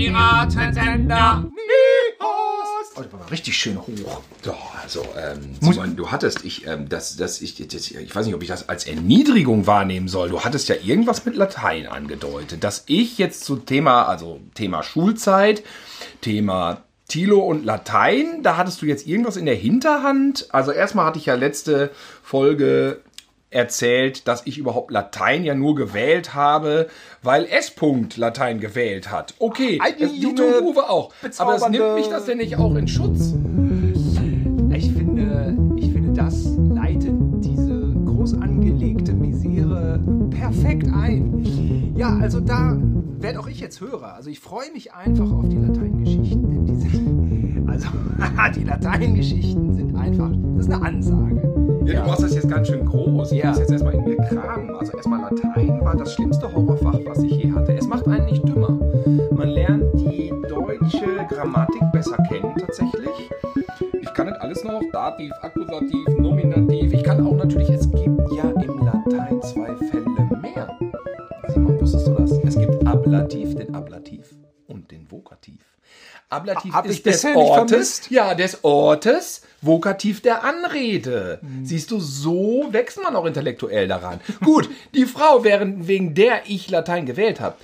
Piratensender. Oh, das war richtig schön hoch. Ja, also, ähm, Simon, du hattest, ich, ähm, das, das, ich, das, ich weiß nicht, ob ich das als Erniedrigung wahrnehmen soll. Du hattest ja irgendwas mit Latein angedeutet, dass ich jetzt zu Thema, also Thema Schulzeit, Thema Tilo und Latein, da hattest du jetzt irgendwas in der Hinterhand. Also erstmal hatte ich ja letzte Folge erzählt, dass ich überhaupt Latein ja nur gewählt habe, weil S. -Punkt Latein gewählt hat. Okay, Eine das, Dieter und Uwe auch. Aber das nimmt mich das denn nicht auch in Schutz? Ich finde, ich finde, das leitet diese groß angelegte Misere perfekt ein. Ja, also da werde auch ich jetzt Hörer. Also ich freue mich einfach auf die Lateingeschichten. Also die Lateingeschichten sind einfach, das ist eine Ansage. Ja, du machst das jetzt ganz schön groß. Ich Ja. muss jetzt erstmal in mir kramen. Also erstmal Latein war das schlimmste Horrorfach, was ich je hatte. Es macht einen nicht dümmer. Man lernt die deutsche Grammatik besser kennen tatsächlich. Ich kann das alles noch. Dativ, Akkusativ, Nominativ. Ich kann auch natürlich, es gibt ja im Latein zwei Fälle mehr. Simon, wusstest du das? Es gibt Ablativ, den Ablativ und den Vokativ. Ablativ Hab ist ich des Ortes, ja, des Ortes, Vokativ der Anrede. Siehst du, so wächst man auch intellektuell daran. Gut, die Frau, während, wegen der ich Latein gewählt habe,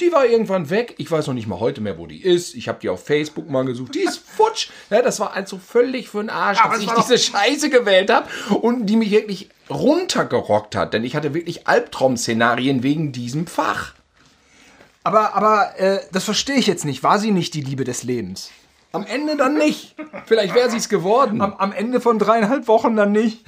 die war irgendwann weg. Ich weiß noch nicht mal heute mehr, wo die ist. Ich habe die auf Facebook mal gesucht. Die ist futsch. Ja, das war also völlig für den Arsch, dass ich diese Scheiße gewählt habe und die mich wirklich runtergerockt hat. Denn ich hatte wirklich Albtraum-Szenarien wegen diesem Fach. Aber, aber äh, das verstehe ich jetzt nicht. War sie nicht die Liebe des Lebens? Am Ende dann nicht. Vielleicht wäre sie es geworden. Am, am Ende von dreieinhalb Wochen dann nicht.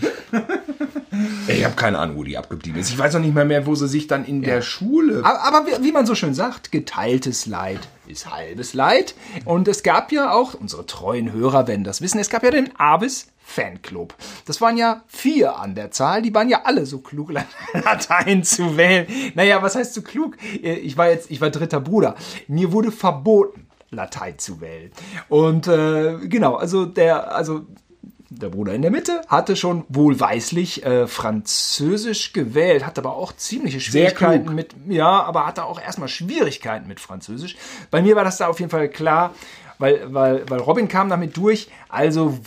Ich habe keine Ahnung, wo die abgeblieben ist. Ich weiß noch nicht mal mehr, wo sie sich dann in der Schule. Aber, aber wie, wie man so schön sagt, geteiltes Leid ist halbes Leid. Und es gab ja auch, unsere treuen Hörer werden das wissen, es gab ja den Avis Fanclub. Das waren ja vier an der Zahl, die waren ja alle so klug, Latein zu wählen. Naja, was heißt so klug? Ich war jetzt, ich war dritter Bruder. Mir wurde verboten, Latein zu wählen. Und äh, genau, also der, also der Bruder in der Mitte hatte schon wohlweislich äh, Französisch gewählt, hat aber auch ziemliche Schwierigkeiten mit, ja, aber hatte auch erstmal Schwierigkeiten mit Französisch. Bei mir war das da auf jeden Fall klar, weil, weil, weil Robin kam damit durch. Also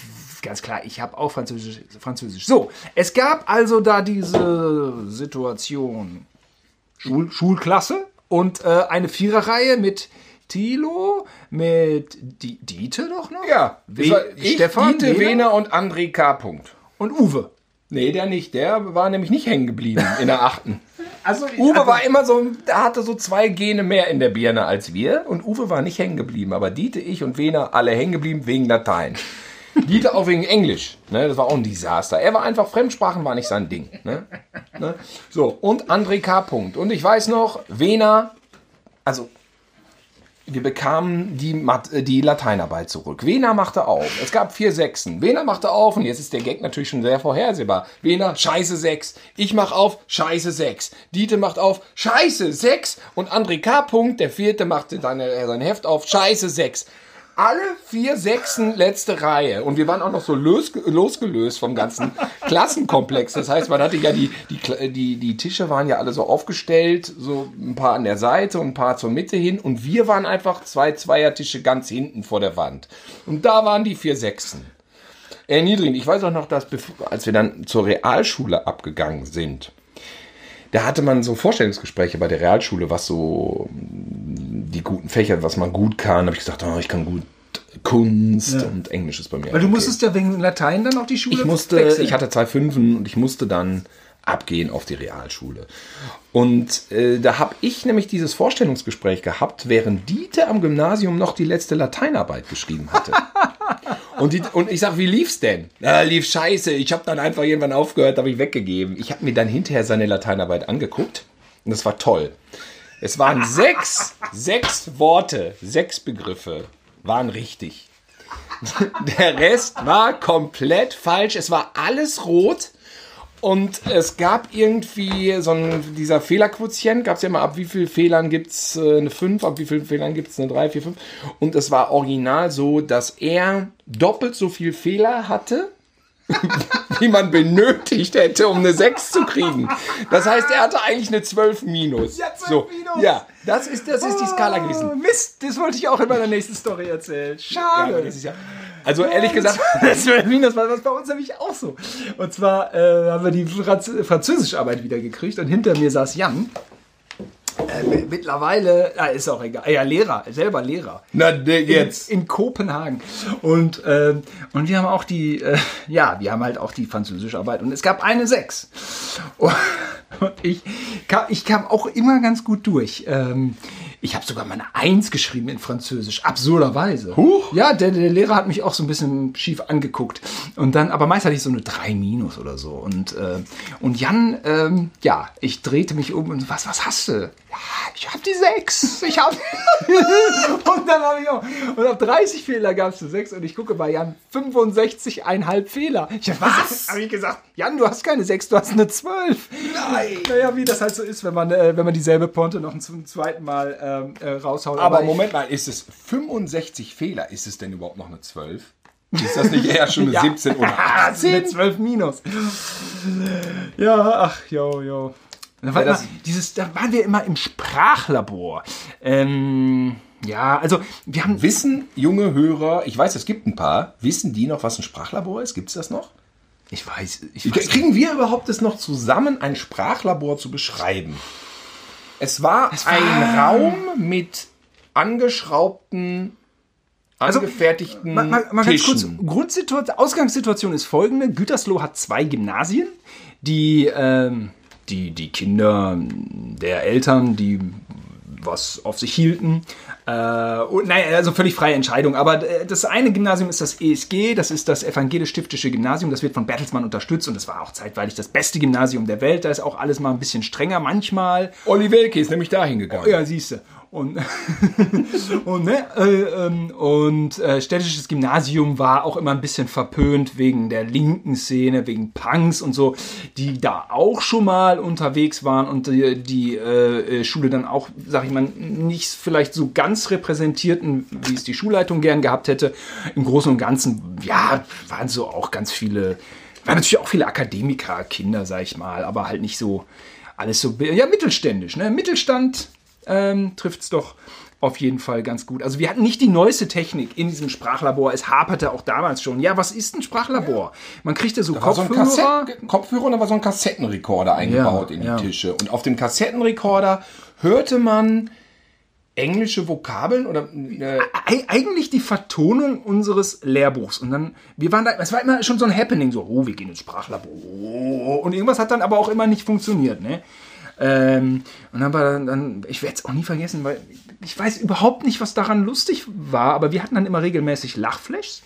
ganz klar, ich habe auch Französisch, Französisch. So, es gab also da diese Situation Schul Schulklasse und äh, eine Viererreihe mit Thilo, mit Di Diete doch noch? Ja, We ich, Stefan, Dieter, Wehner und André K. Punkt. und Uwe. Nee, der nicht. Der war nämlich nicht hängen geblieben in der achten. Also, Uwe war immer so, der hatte so zwei Gene mehr in der Birne als wir. Und Uwe war nicht hängen geblieben. Aber Dieter, ich und Wehner alle hängen geblieben wegen Latein. Dieter auch wegen Englisch. Ne? Das war auch ein Desaster. Er war einfach, Fremdsprachen war nicht sein Ding. Ne? Ne? So, und André K. Punkt. Und ich weiß noch, Wehner, also wir bekamen die, Mat äh, die Lateinarbeit zurück. Wehner machte auf. Es gab vier Sechsen. Wehner machte auf und jetzt ist der Gag natürlich schon sehr vorhersehbar. Wehner, scheiße sechs. Ich mach auf, scheiße sechs. Diete macht auf, scheiße sechs. Und André K. Punkt, der vierte, machte seine, äh, sein Heft auf, scheiße sechs. Alle vier Sechsen letzte Reihe. Und wir waren auch noch so los, losgelöst vom ganzen Klassenkomplex. Das heißt, man hatte ja die, die, die, die Tische waren ja alle so aufgestellt, so ein paar an der Seite und ein paar zur Mitte hin. Und wir waren einfach zwei Zweiertische ganz hinten vor der Wand. Und da waren die vier Sechsen. Erniedrigend. Ich weiß auch noch, dass als wir dann zur Realschule abgegangen sind, da hatte man so Vorstellungsgespräche bei der Realschule, was so mm, die guten Fächer, was man gut kann. Da habe ich gesagt, oh, ich kann gut Kunst und Englisch ist bei mir. Weil du okay. musstest ja wegen Latein dann auch die Schule Ich musste, wechseln. ich hatte zwei Fünfen und ich musste dann abgehen auf die Realschule. Und äh, da habe ich nämlich dieses Vorstellungsgespräch gehabt, während Dieter am Gymnasium noch die letzte Lateinarbeit geschrieben hatte. und, die, und ich sag, wie lief's denn? Ja, lief scheiße. Ich habe dann einfach irgendwann aufgehört, habe ich weggegeben. Ich habe mir dann hinterher seine Lateinarbeit angeguckt und das war toll. Es waren sechs, sechs Worte, sechs Begriffe waren richtig. Der Rest war komplett falsch. Es war alles rot. Und es gab irgendwie so ein, dieser Fehlerquotient, gab es ja mal, ab wie vielen Fehlern gibt es eine 5, ab wie vielen Fehlern gibt es eine 3, 4, 5. Und es war original so, dass er doppelt so viel Fehler hatte die man benötigt hätte, um eine 6 zu kriegen. Das heißt, er hatte eigentlich eine 12 minus. Ja, 12 so, minus. Ja, das ist, das ist die Skala gewesen. Oh, Mist, das wollte ich auch in meiner nächsten Story erzählen. Schade. ja, also ehrlich gesagt, das war Minus war das bei uns nämlich auch so. Und zwar äh, haben wir die Franz Französischarbeit wieder gekriegt und hinter mir saß Jan. Äh, mittlerweile, ja, ist auch egal. Ja, Lehrer, selber Lehrer. na der jetzt. In, in Kopenhagen. Und, ähm, und wir haben auch die, äh, ja, wir haben halt auch die Französischarbeit. Und es gab eine Sechs. Und ich kam, ich kam auch immer ganz gut durch. Ähm, ich habe sogar meine Eins geschrieben in Französisch, absurderweise. Huch. Ja, der, der Lehrer hat mich auch so ein bisschen schief angeguckt. Und dann, aber meist hatte ich so eine 3 minus oder so. Und, äh, und Jan, ähm, ja, ich drehte mich um und was, was hast du? Ja, ich habe die 6. Ich habe Und dann habe ich auch. Und auf 30 Fehler gab es eine 6 und ich gucke bei Jan 65,5 Fehler. Ich hab was? Habe ich gesagt, Jan, du hast keine 6, du hast eine 12. Nein. Naja, wie das halt so ist, wenn man, äh, wenn man dieselbe Ponte noch zum zweiten Mal ähm, äh, raushaut. Aber ich- Moment mal, ist es 65 Fehler? Ist es denn überhaupt noch eine 12? Ist das nicht eher schon eine Ja. 17 oder Ah, 18? eine 12 minus. Ja, ach, jo, jo. Da, Ja, immer, dieses, da waren wir immer im Sprachlabor. Ähm, ja, also wir haben. Wissen junge Hörer, ich weiß, es gibt ein paar, wissen die noch, was ein Sprachlabor ist? Gibt es das noch? Ich weiß, ich weiß Kriegen wir überhaupt es noch zusammen, ein Sprachlabor zu beschreiben? Es war, ein Raum mit angeschraubten, angefertigten Mal, mal, mal ganz kurz. Grundsituation, Ausgangssituation ist folgende. Gütersloh hat zwei Gymnasien, die, ähm, die, die Kinder der Eltern, die was auf sich hielten. Äh, und, naja, also völlig freie Entscheidung. Aber äh, das eine Gymnasium ist das ESG, das ist das Evangelisch-Stiftische Gymnasium, das wird von Bertelsmann unterstützt und das war auch zeitweilig das beste Gymnasium der Welt. Da ist auch alles mal ein bisschen strenger manchmal. Olli Welke ist nämlich dahin gegangen. Ja, siehst du. Und, und, ne, äh, ähm, und äh, städtisches Gymnasium war auch immer ein bisschen verpönt wegen der linken Szene, wegen Punks und so, die da auch schon mal unterwegs waren und die, die äh, äh, Schule dann auch, sag ich mal, nicht vielleicht so ganz repräsentierten, wie es die Schulleitung gern gehabt hätte. Im Großen und Ganzen, ja, waren so auch ganz viele, waren natürlich auch viele Akademiker, Kinder, sag ich mal, aber halt nicht so alles so, ja, mittelständisch, ne? Mittelstand ähm, trifft es doch auf jeden Fall ganz gut. Also wir hatten nicht die neueste Technik in diesem Sprachlabor. Es haperte auch damals schon. Ja, was ist ein Sprachlabor? Man kriegte so Da war so Kopfhörer. Kassett Kopfhörer und da war so ein Kassettenrekorder eingebaut Ja, in die ja. Tische. Und auf dem Kassettenrekorder hörte man englische Vokabeln oder äh, Ei- eigentlich die Vertonung unseres Lehrbuchs. Und dann, wir waren da, es war immer schon so ein Happening, so, oh, wir gehen ins Sprachlabor. Und irgendwas hat dann aber auch immer nicht funktioniert, ne? Ähm, und dann war dann, dann ich werde es auch nie vergessen, weil ich weiß überhaupt nicht, was daran lustig war, aber wir hatten dann immer regelmäßig Lachflashs.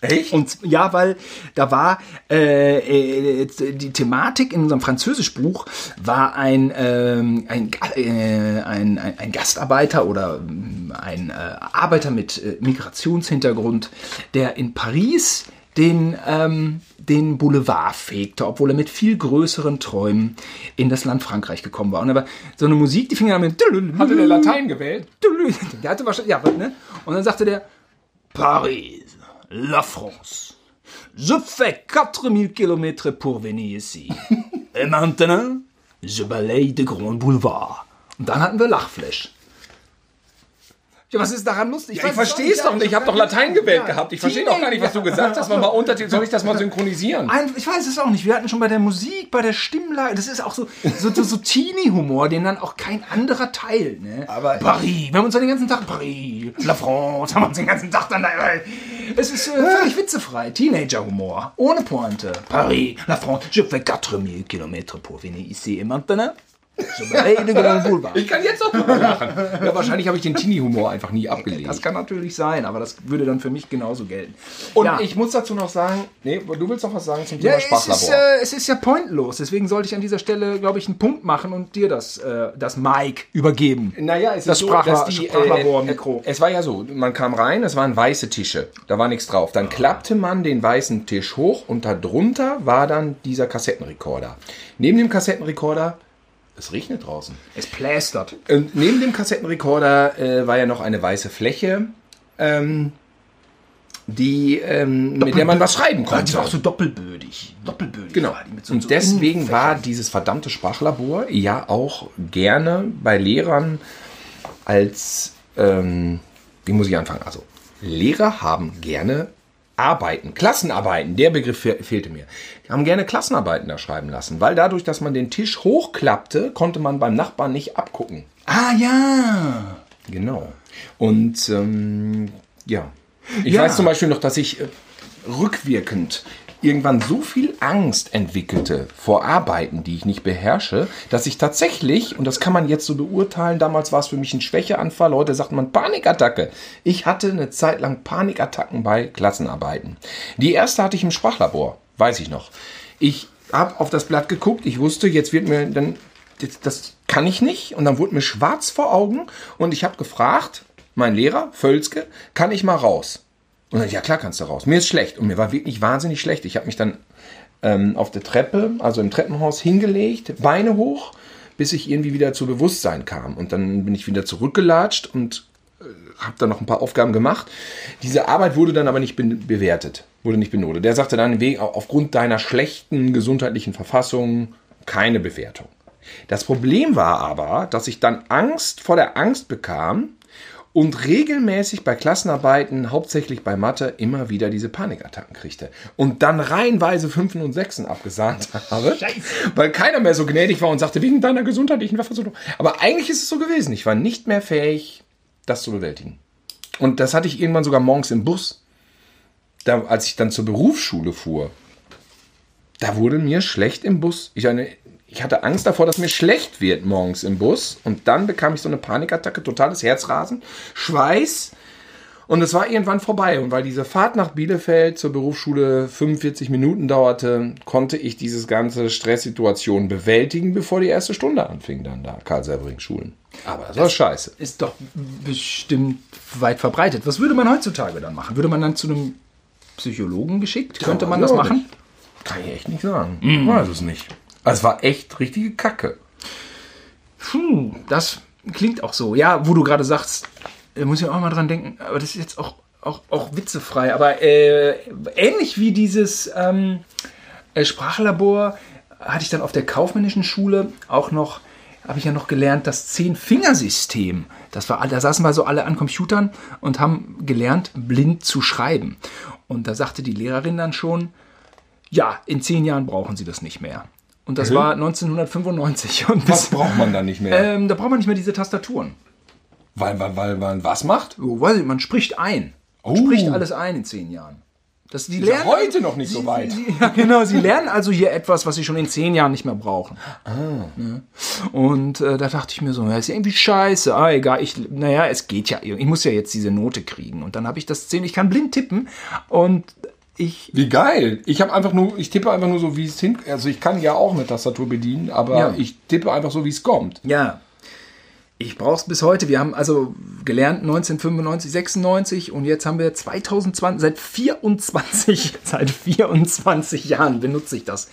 echt? Und ja, weil da war äh, äh, die Thematik in unserem Französischbuch war ein, ähm, ein, äh, ein, ein, ein Gastarbeiter oder ähm, ein äh, Arbeiter mit äh, Migrationshintergrund, der in Paris den, ähm, den Boulevard fegte, obwohl er mit viel größeren Träumen in das Land Frankreich gekommen war. Und aber so eine Musik, die fing dann mit Hatte der Latein gewählt? der hatte wahrscheinlich, ja, ne? Und dann sagte der, Paris, la France. Je fais 4000 km pour venir ici. Et maintenant, je balaye de Grand Boulevard. Und dann hatten wir Lachflash. Ja, was ist daran lustig? Ja, ich verstehe es doch nicht. Ich habe doch Latein gewählt gehabt. Ich verstehe doch gar nicht, was du gesagt hast. Mal Untertitel. Soll ich das mal synchronisieren? Ein, ich weiß es auch nicht. Wir hatten schon bei der Musik, bei der Stimmlage, das ist auch so, so, so, so Teenie-Humor, den dann auch kein anderer teilt. Ne? Aber- Paris, wir haben uns dann den ganzen Tag Paris, La France, haben uns den ganzen Tag dann da. Es ist äh, völlig witzefrei. Teenager-Humor, ohne Pointe. Paris, La France, je fais 4000 km pour venir ici et maintenant. Boulevard. Ich kann jetzt auch drüber lachen. Ja, wahrscheinlich habe ich den Teenie-Humor einfach nie abgelegt. Das kann natürlich sein, aber das würde dann für mich genauso gelten. Und Ja. ich muss dazu noch sagen, nee, du willst noch was sagen zum Ja, Thema es Sprachlabor. ist, äh, es ist ja pointlos. Deswegen sollte ich an dieser Stelle, glaube ich, einen Punkt machen und dir das, äh, das Mic übergeben. Naja, es Das ist Sprachla- so, dass die, Sprachlabor-Mikro. Äh, es war ja so, man kam rein, es waren weiße Tische, da war nichts drauf. Dann klappte man den weißen Tisch hoch und darunter war dann dieser Kassettenrekorder. Neben dem Kassettenrekorder, es regnet draußen. Es plästert. Und neben dem Kassettenrekorder äh, war ja noch eine weiße Fläche. Ähm, die, ähm, mit der man was schreiben konnte. die war auch so doppelbödig. Doppelbödig Genau. so, und so deswegen war dieses verdammte Sprachlabor ja auch gerne bei Lehrern als, ähm, wie muss ich anfangen? Also, Lehrer haben gerne Arbeiten, Klassenarbeiten, der Begriff fe fehlte mir. Die haben gerne Klassenarbeiten da schreiben lassen, weil dadurch, dass man den Tisch hochklappte, konnte man beim Nachbarn nicht abgucken. Ah ja. Genau. Und ähm, ja. Ich Ja. weiß zum Beispiel noch, dass ich äh, rückwirkend irgendwann so viel Angst entwickelte vor Arbeiten, die ich nicht beherrsche, dass ich tatsächlich, und das kann man jetzt so beurteilen, damals war es für mich ein Schwächeanfall, heute sagt man Panikattacke. Ich hatte eine Zeit lang Panikattacken bei Klassenarbeiten. Die erste hatte ich im Sprachlabor, weiß ich noch. Ich habe auf das Blatt geguckt, ich wusste, jetzt wird mir dann, das, kann ich nicht, und dann wurde mir schwarz vor Augen und ich habe gefragt, mein Lehrer, Völzke, kann ich mal raus? Und dann, ja klar kannst du raus. Mir ist schlecht. Und mir war wirklich wahnsinnig schlecht. Ich habe mich dann ähm, auf der Treppe, also im Treppenhaus, hingelegt, Beine hoch, bis ich irgendwie wieder zu Bewusstsein kam. Und dann bin ich wieder zurückgelatscht und äh, habe dann noch ein paar Aufgaben gemacht. Diese Arbeit wurde dann aber nicht be bewertet, wurde nicht benotet. Der sagte dann, aufgrund deiner schlechten gesundheitlichen Verfassung keine Bewertung. Das Problem war aber, dass ich dann Angst vor der Angst bekam und regelmäßig bei Klassenarbeiten, hauptsächlich bei Mathe, immer wieder diese Panikattacken kriegte. Und dann reihenweise Fünfen und Sechsen abgesahnt habe, weil keiner mehr so gnädig war und sagte, wegen deiner gesundheitlichen Verfassung. Aber eigentlich ist es so gewesen. Ich war nicht mehr fähig, das zu bewältigen. Und das hatte ich irgendwann sogar morgens im Bus. Da, als ich dann zur Berufsschule fuhr, da wurde mir schlecht im Bus. Ich, eine, ich hatte Angst davor, dass mir schlecht wird morgens im Bus. Und dann bekam ich so eine Panikattacke, totales Herzrasen, Schweiß. Und es war irgendwann vorbei. Und weil diese Fahrt nach Bielefeld zur Berufsschule 45 Minuten dauerte, konnte ich diese ganze Stresssituation bewältigen, bevor die erste Stunde anfing, dann da, Karl Severing Schulen. Aber das war scheiße. Ist doch bestimmt weit verbreitet. Was würde man heutzutage dann machen? Würde man dann zu einem Psychologen geschickt? Könnte man das machen? Kann ich echt nicht sagen. Ich weiß es nicht. Also es war echt richtige Kacke. Puh, das klingt auch so. Ja, wo du gerade sagst, muss ich auch mal dran denken, aber das ist jetzt auch, auch, auch witzefrei. Aber äh, ähnlich wie dieses ähm, äh, Sprachlabor hatte ich dann auf der kaufmännischen Schule auch noch, habe ich ja noch gelernt, das Zehn-Fingersystem. Das war, da saßen wir so alle an Computern und haben gelernt, blind zu schreiben. Und da sagte die Lehrerin dann schon, ja, in zehn Jahren brauchen Sie das nicht mehr. Und das Mhm. war 1995. Und bis, Was braucht man da nicht mehr? ähm, da braucht man nicht mehr diese Tastaturen. weil, weil, weil man was macht? Oh, ich, man spricht ein. Man Oh. spricht alles ein in zehn Jahren. Das, die ja lernen, heute noch nicht so sie, weit. Sie, ja, genau, sie lernen also hier etwas, was sie schon in zehn Jahren nicht mehr brauchen. Ne? Und äh, da dachte ich mir so, ja, ist ja irgendwie scheiße. Ah, egal, ich, naja, es geht ja. Ich muss ja jetzt diese Note kriegen. Und dann habe ich das zehn, ich kann blind tippen. Und ich, Wie geil. Ich habe einfach nur, ich tippe einfach nur so, wie es hin. Also ich kann ja auch eine Tastatur bedienen, aber Ja. ich tippe einfach so, wie es kommt. ja, ich brauche es bis heute. Wir haben also gelernt 1995, 96 und jetzt haben wir 2020, seit 24, seit 24 Jahren benutze ich das.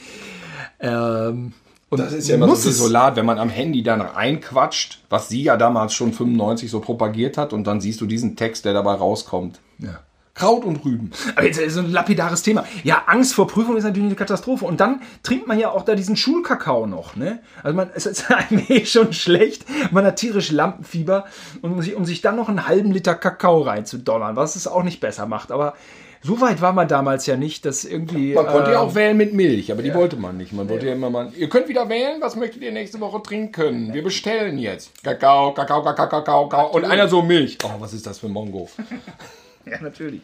Ähm, und Das ist ja immer so es- desolat, wenn man am Handy dann reinquatscht, was sie ja damals schon 95 so propagiert hat und dann siehst du diesen Text, der dabei rauskommt. Ja. Kraut und Rüben. Aber jetzt ist so ein lapidares Thema. Ja, Angst vor Prüfung ist natürlich eine Katastrophe. Und dann trinkt man ja auch da diesen Schulkakao noch, ne? Also man, es ist einem eh schon schlecht. Man hat tierisch Lampenfieber und um sich, um sich dann noch einen halben Liter Kakao reinzudonnern, was es auch nicht besser macht. Aber so weit war man damals ja nicht, dass irgendwie. Man konnte ja äh, auch wählen mit Milch, aber die wollte man nicht. Man wollte ja immer mal. Ihr könnt wieder wählen, was möchtet ihr nächste Woche trinken? Wir bestellen jetzt. Kakao, Kakao, Kakao, Kakao, Kakao. Und einer so Milch. Oh, was ist das für ein Mongo? Ja, natürlich.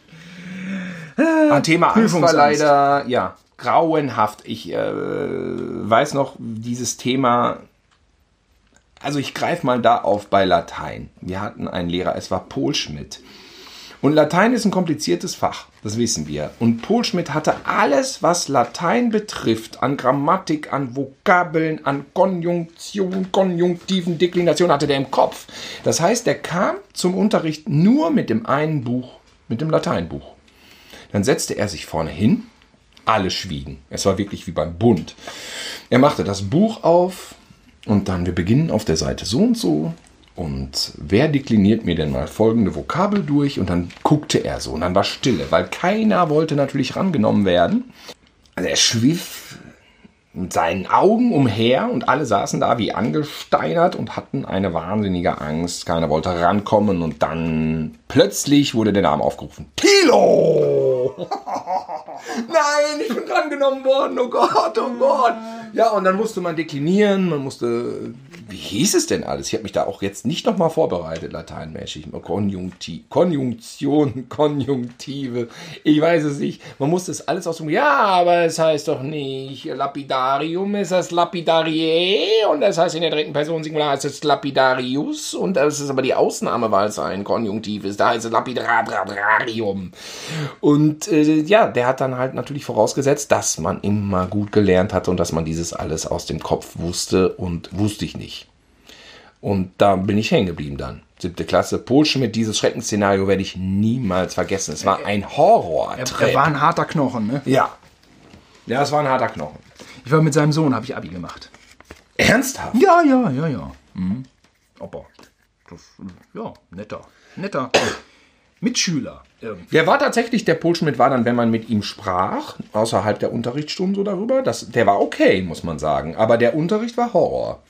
Ah, Thema Angst war leider, ja, grauenhaft. Ich äh, weiß noch, dieses Thema, also ich greife mal da auf bei Latein. Wir hatten einen Lehrer, es war Polschmidt. Und Latein ist ein kompliziertes Fach, das wissen wir. Und Polschmidt hatte alles, was Latein betrifft, an Grammatik, an Vokabeln, an Konjunktion, Konjunktiven, Deklination, hatte der im Kopf. Das heißt, er kam zum Unterricht nur mit dem einen Buch, mit dem Lateinbuch. Dann setzte er sich vorne hin, alle schwiegen. Es war wirklich wie beim Bund. Er machte das Buch auf und dann, wir beginnen auf der Seite so und so Und wer dekliniert mir denn mal folgende Vokabel durch? Und dann guckte er so und dann war Stille, weil keiner wollte natürlich rangenommen werden. Also er schwiff mit seinen Augen umher und alle saßen da wie angesteinert und hatten eine wahnsinnige Angst. Keiner wollte rankommen und dann plötzlich wurde der Name aufgerufen. Tilo! Nein, ich bin drangenommen worden. Oh Gott, oh Gott. Ja, und dann musste man deklinieren, man musste wie hieß es denn alles? Ich habe mich da auch jetzt nicht nochmal vorbereitet, lateinmäßig. Konjunktiv, Konjunktion, Konjunktive, ich weiß es nicht. Man muss das alles aus dem, ja, aber es heißt doch nicht Lapidarium, es heißt Lapidarie und das heißt in der dritten Person Singular heißt es Lapidarius und das ist aber die Ausnahme, weil es ein Konjunktiv ist. Da heißt es Lapidarium. Und äh, ja, der hat dann halt natürlich vorausgesetzt, dass man immer gut gelernt hatte und dass man dieses alles aus dem Kopf wusste und wusste ich nicht. Und da bin ich hängen geblieben dann. Siebte Klasse. Polschmidt, dieses Schreckensszenario werde ich niemals vergessen. Es war ein horror Er, er war ein harter Knochen, ne? Ja. Ja, es war ein harter Knochen. Ich war mit seinem Sohn, habe ich Abi gemacht. Ernsthaft? Ja, ja, ja, ja. Mhm. Aber, das, ja, netter, netter Mitschüler. Irgendwie. Der war tatsächlich, der Polschmidt war dann, wenn man mit ihm sprach, außerhalb der Unterrichtsstunden so darüber, das, der war okay, muss man sagen. Aber der Unterricht war Horror.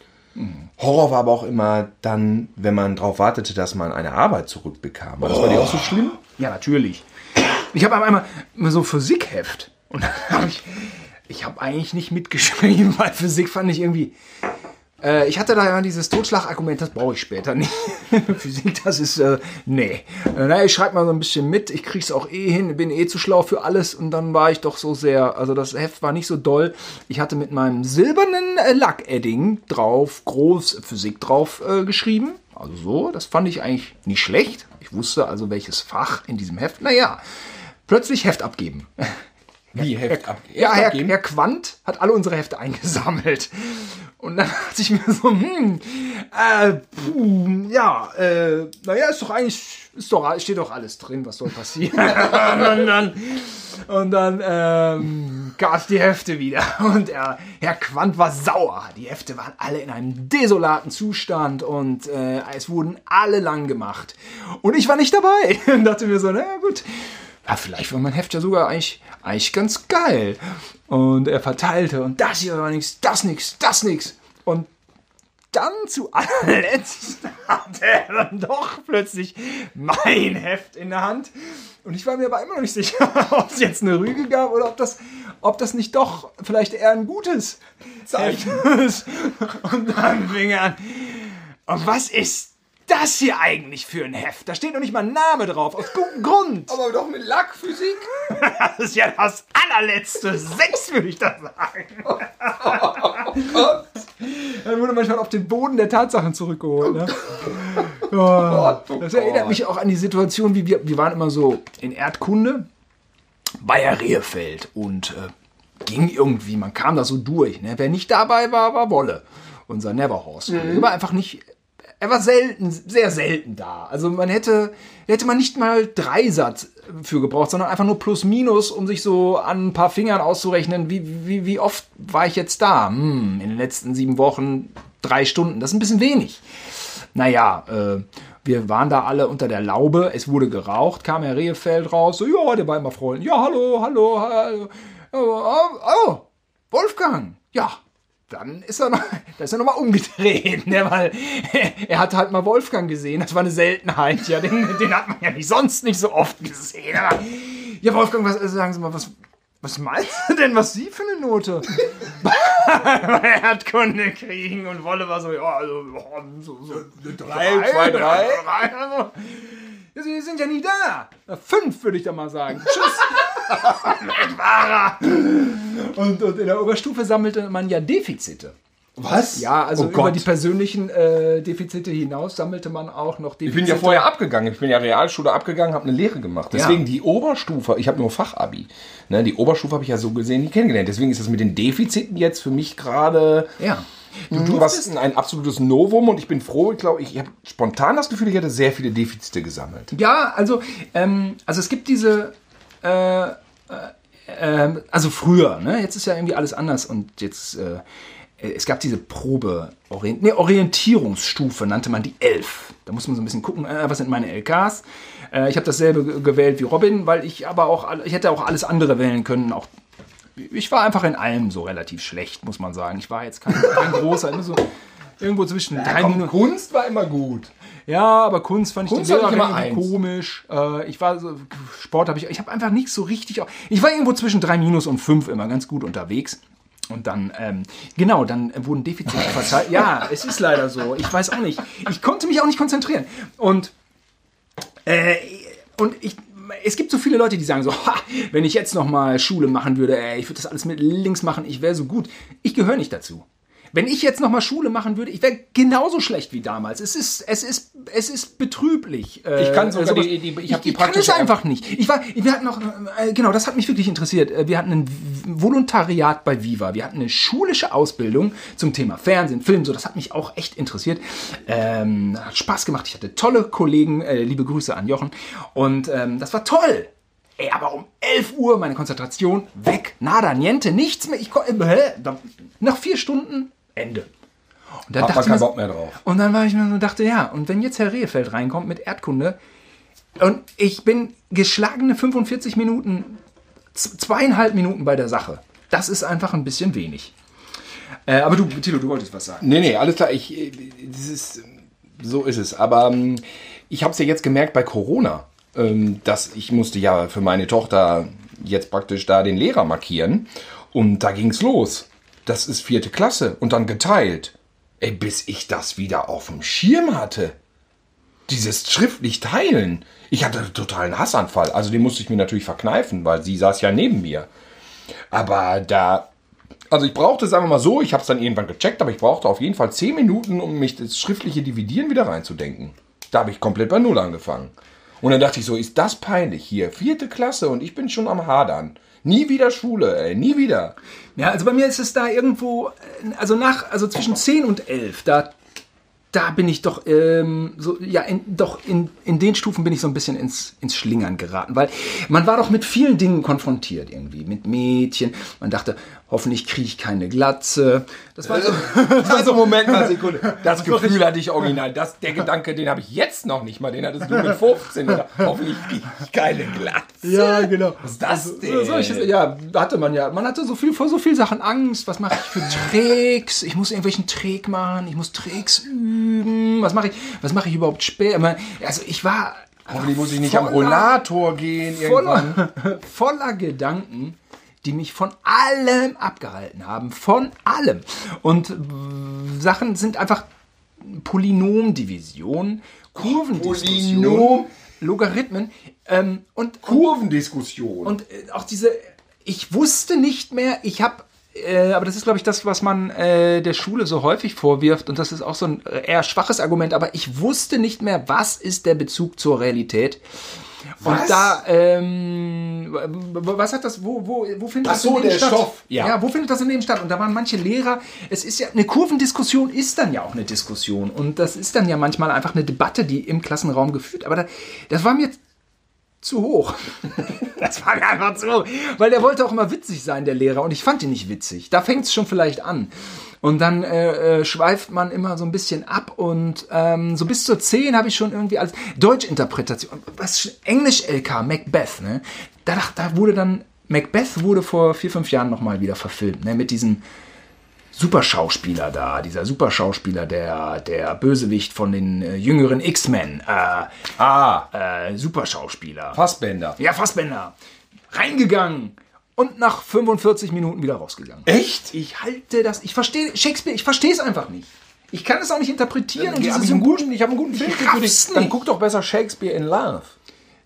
Horror war aber auch immer dann, wenn man darauf wartete, dass man eine Arbeit zurückbekam. War das bei dir auch so schlimm? Ja, natürlich. Ich habe einmal so Physikheft. Und dann habe ich, ich habe eigentlich nicht mitgeschrieben, weil Physik fand ich irgendwie. Äh, ich hatte da ja dieses Totschlagargument, das brauche ich später nicht. Physik, das ist, äh, nee. Äh, naja, ich schreibe mal so ein bisschen mit, ich krieg's auch eh hin, bin eh zu schlau für alles und dann war ich doch so sehr, also das Heft war nicht so doll. Ich hatte mit meinem silbernen äh, Lackedding drauf, groß Physik drauf äh, geschrieben. Also so, das fand ich eigentlich nicht schlecht. Ich wusste also, welches Fach in diesem Heft. Naja, plötzlich Heft abgeben. Wie Heft ab? Ja, Heft Herr, abgeben? Herr Quandt hat alle unsere Hefte eingesammelt. Und dann dachte ich mir so, hm, äh, puh, ja, äh, naja, ist doch eigentlich, ist doch, steht doch alles drin, was soll passieren. und dann, und dann ähm, gab es die Hefte wieder. Und er, Herr Quandt war sauer. Die Hefte waren alle in einem desolaten Zustand und äh, es wurden alle lang gemacht. Und ich war nicht dabei. Und dachte mir so, naja, gut. Ja, vielleicht war mein Heft ja sogar eigentlich, eigentlich ganz geil. Und er verteilte und das hier war nichts, das nichts, das nichts. Und dann zu allerletzt hat er dann doch plötzlich mein Heft in der Hand. Und ich war mir aber immer noch nicht sicher, ob es jetzt eine Rüge gab oder ob das, ob das nicht doch vielleicht eher ein gutes Zeichen ist. Und dann fing er an. Und was ist das hier eigentlich für ein Heft? Da steht noch nicht mal ein Name drauf, aus gutem Grund. Aber doch mit Lackphysik? Das ist ja das allerletzte. Sechs würde ich da sagen. Dann wurde manchmal auf den Boden der Tatsachen zurückgeholt. Ne? Ja, oh das erinnert Gott. mich auch an die Situation, wie wir, wir waren immer so in Erdkunde, Bayer Rehfeld und äh, ging irgendwie, man kam da so durch. Ne? Wer nicht dabei war, war Wolle, unser Neverhorst. Er war einfach nicht, er war selten, sehr selten da. Also man hätte, hätte man nicht mal Dreisatz für gebraucht, sondern einfach nur plus minus, um sich so an ein paar Fingern auszurechnen, wie, wie, wie oft war ich jetzt da? Hm, in den letzten sieben Wochen drei Stunden. Das ist ein bisschen wenig. Naja, äh, wir waren da alle unter der Laube, es wurde geraucht, kam Herr Rehfeld raus, so, ja, der war immer freundlich, ja, hallo, hallo, hallo, oh, oh, Wolfgang, ja, dann ist er noch, da ist er noch mal umgedreht, ne, weil er hat halt mal Wolfgang gesehen, das war eine Seltenheit, ja, den, den hat man ja nicht sonst nicht so oft gesehen. Aber, ja, Wolfgang, was, sagen Sie mal, was, was meinst du denn, was Sie für eine Note bei Erdkunde kriegen? Und Wolle war so, ja, also, ja, so, so Drei, zwei, drei. also, ja, Sie sind ja nie da. Na, fünf würde ich da mal sagen. Tschüss. Weg war er. Und, und in der Oberstufe sammelte man ja Defizite. Was? Ja, also Oh über Gott. die persönlichen äh, Defizite hinaus sammelte man auch noch Defizite. Ich bin ja vorher abgegangen. Ich bin ja Realschule abgegangen, habe eine Lehre gemacht. Deswegen Ja. die Oberstufe, ich habe nur Fachabi. Ne, die Oberstufe habe ich ja so gesehen nie kennengelernt. Deswegen ist das mit den Defiziten jetzt für mich gerade Ja. du, was ein absolutes Novum und ich bin froh. Ich glaube, ich habe spontan das Gefühl, ich hätte sehr viele Defizite gesammelt. Ja, also, ähm, also es gibt diese, äh, äh, ähm, also früher, ne? jetzt ist ja irgendwie alles anders und jetzt, äh, äh, es gab diese Probe, Orient, nee, Orientierungsstufe nannte man die 11. Da muss man so ein bisschen gucken, äh, was sind meine LKs. Äh, ich habe dasselbe ge- gewählt wie Robin, weil ich aber auch, ich hätte auch alles andere wählen können. Auch, ich war einfach in allem so relativ schlecht, muss man sagen. Ich war jetzt kein, kein großer, immer so irgendwo zwischen drei Komm, Minuten. Kunst war immer gut. Ja, aber Kunst fand ich Kunst die ich Lehrerin immer irgendwie komisch. Äh, ich war so, Sport habe ich, ich habe einfach nicht so richtig, ich war irgendwo zwischen drei Minus und fünf immer ganz gut unterwegs. Und dann, ähm, genau, dann wurden Defizite verteilt. Ja, es ist leider so. Ich weiß auch nicht. Ich konnte mich auch nicht konzentrieren. Und, äh, und ich, es gibt so viele Leute, die sagen so, ha, wenn ich jetzt noch mal Schule machen würde, ey, ich würde das alles mit links machen, ich wäre so gut. Ich gehöre nicht dazu. Wenn ich jetzt noch mal Schule machen würde, ich wäre genauso schlecht wie damals. Es ist, es ist, es ist betrüblich. Äh, Ich kann sogar die- die- ich hab die ich kann es einfach nicht. Ich war, wir hatten noch, äh, genau, das hat mich wirklich interessiert. Äh, Wir hatten ein Volontariat bei Viva. Wir hatten eine schulische Ausbildung zum Thema Fernsehen, Film. So, das hat mich auch echt interessiert. Ähm, hat Spaß gemacht. Ich hatte tolle Kollegen. Äh, liebe Grüße an Jochen. Und ähm, das war toll. Ey, aber um 11 Uhr meine Konzentration weg. Nada, niente, nichts mehr. Ich, äh, nach vier Stunden Ende. Und da Hat man dachte keinen ich mir, Bock mehr drauf. und dann war ich mir so, dachte, ja, und wenn jetzt Herr Rehfeld reinkommt mit Erdkunde und ich bin geschlagene 45 Minuten, zweieinhalb Minuten bei der Sache. Das ist einfach ein bisschen wenig. Äh, aber du, Tilo, du wolltest was sagen. Nee, nee, alles klar. Ich, äh, das ist, so ist es. Aber ähm, ich habe es ja jetzt gemerkt bei Corona, ähm, dass ich musste ja für meine Tochter jetzt praktisch da den Lehrer markieren. Und da ging's los. Das ist vierte Klasse und dann geteilt. Ey, bis ich das wieder auf dem Schirm hatte. Dieses schriftlich teilen. Ich hatte einen totalen Hassanfall. Also den musste ich mir natürlich verkneifen, weil sie saß ja neben mir. Aber da also ich brauchte, sagen wir mal so, ich habe es dann irgendwann gecheckt, aber ich brauchte auf jeden Fall 10 Minuten, um mich das schriftliche Dividieren wieder reinzudenken. Da habe ich komplett bei Null angefangen. Und dann dachte ich so, ist das peinlich hier? Vierte Klasse und ich bin schon am Hadern. Nie wieder Schule, ey, nie wieder. Ja, also bei mir ist es da irgendwo, äh, also nach, also zwischen 10 und 11, da, da bin ich doch, ähm, so, ja, in, doch in, in den Stufen bin ich so ein bisschen ins, ins Schlingern geraten, weil man war doch mit vielen Dingen konfrontiert irgendwie, mit Mädchen. Man dachte, hoffentlich kriege ich keine Glatze. Das war so, Also Moment mal, Sekunde. Das Gefühl hatte ich original. Das, der Gedanke, den habe ich jetzt noch nicht mal. Den hattest du mit 15. Oder? Hoffentlich krieg ich keine Glatze. Ja, genau. Was ist das denn? So, solche, ja, hatte man ja. Man hatte so viel vor so viel Sachen Angst. Was mache ich für Tricks? Ich muss irgendwelchen Trick machen. Ich muss Tricks üben. Was mache ich? Was mache ich überhaupt später? Also ich war Hoffentlich muss ich nicht am voller- Rollator gehen irgendwann. voller, voller Gedanken, die mich von allem abgehalten haben. Von allem. Und Sachen sind einfach Polynomdivision, Kurvendiskussion, Polynom? Logarithmen ähm, und, und Kurvendiskussion. und äh, auch diese, ich wusste nicht mehr, ich habe, äh, aber das ist, glaube ich, das, was man äh, der Schule so häufig vorwirft, und das ist auch so ein äh, eher schwaches Argument, aber ich wusste nicht mehr, was ist der Bezug zur Realität. Und Was? da, ähm, was hat das, wo, wo, wo findet Ach das so, in dem der statt? Stoff, Ja. ja. wo findet das in dem statt? Und da waren manche Lehrer, es ist ja, eine Kurvendiskussion ist dann ja auch eine Diskussion. Und das ist dann ja manchmal einfach eine Debatte, die im Klassenraum geführt, aber da, das war mir zu hoch. Das war mir einfach zu hoch. Weil der wollte auch immer witzig sein, der Lehrer. Und ich fand ihn nicht witzig. Da fängt es schon vielleicht an. Und dann äh, äh, schweift man immer so ein bisschen ab. Und ähm, so bis zur 10 habe ich schon irgendwie als Deutschinterpretation, was Englisch-LK, Macbeth, ne? Da, da wurde dann, Macbeth wurde vor vier, fünf Jahren nochmal wieder verfilmt, ne? Mit diesem Superschauspieler da, dieser Superschauspieler, der, der Bösewicht von den äh, jüngeren X-Men, äh, ah, äh, Superschauspieler. Fassbänder. Ja, Fassbender. Reingegangen und nach 45 Minuten wieder rausgegangen. Echt? Ich halte das, ich verstehe Shakespeare, ich verstehe es einfach nicht. Ich kann es auch nicht interpretieren. hab ich, einen Symbol- guten, ich habe einen guten Film. Ich Dann guck doch besser Shakespeare in Love.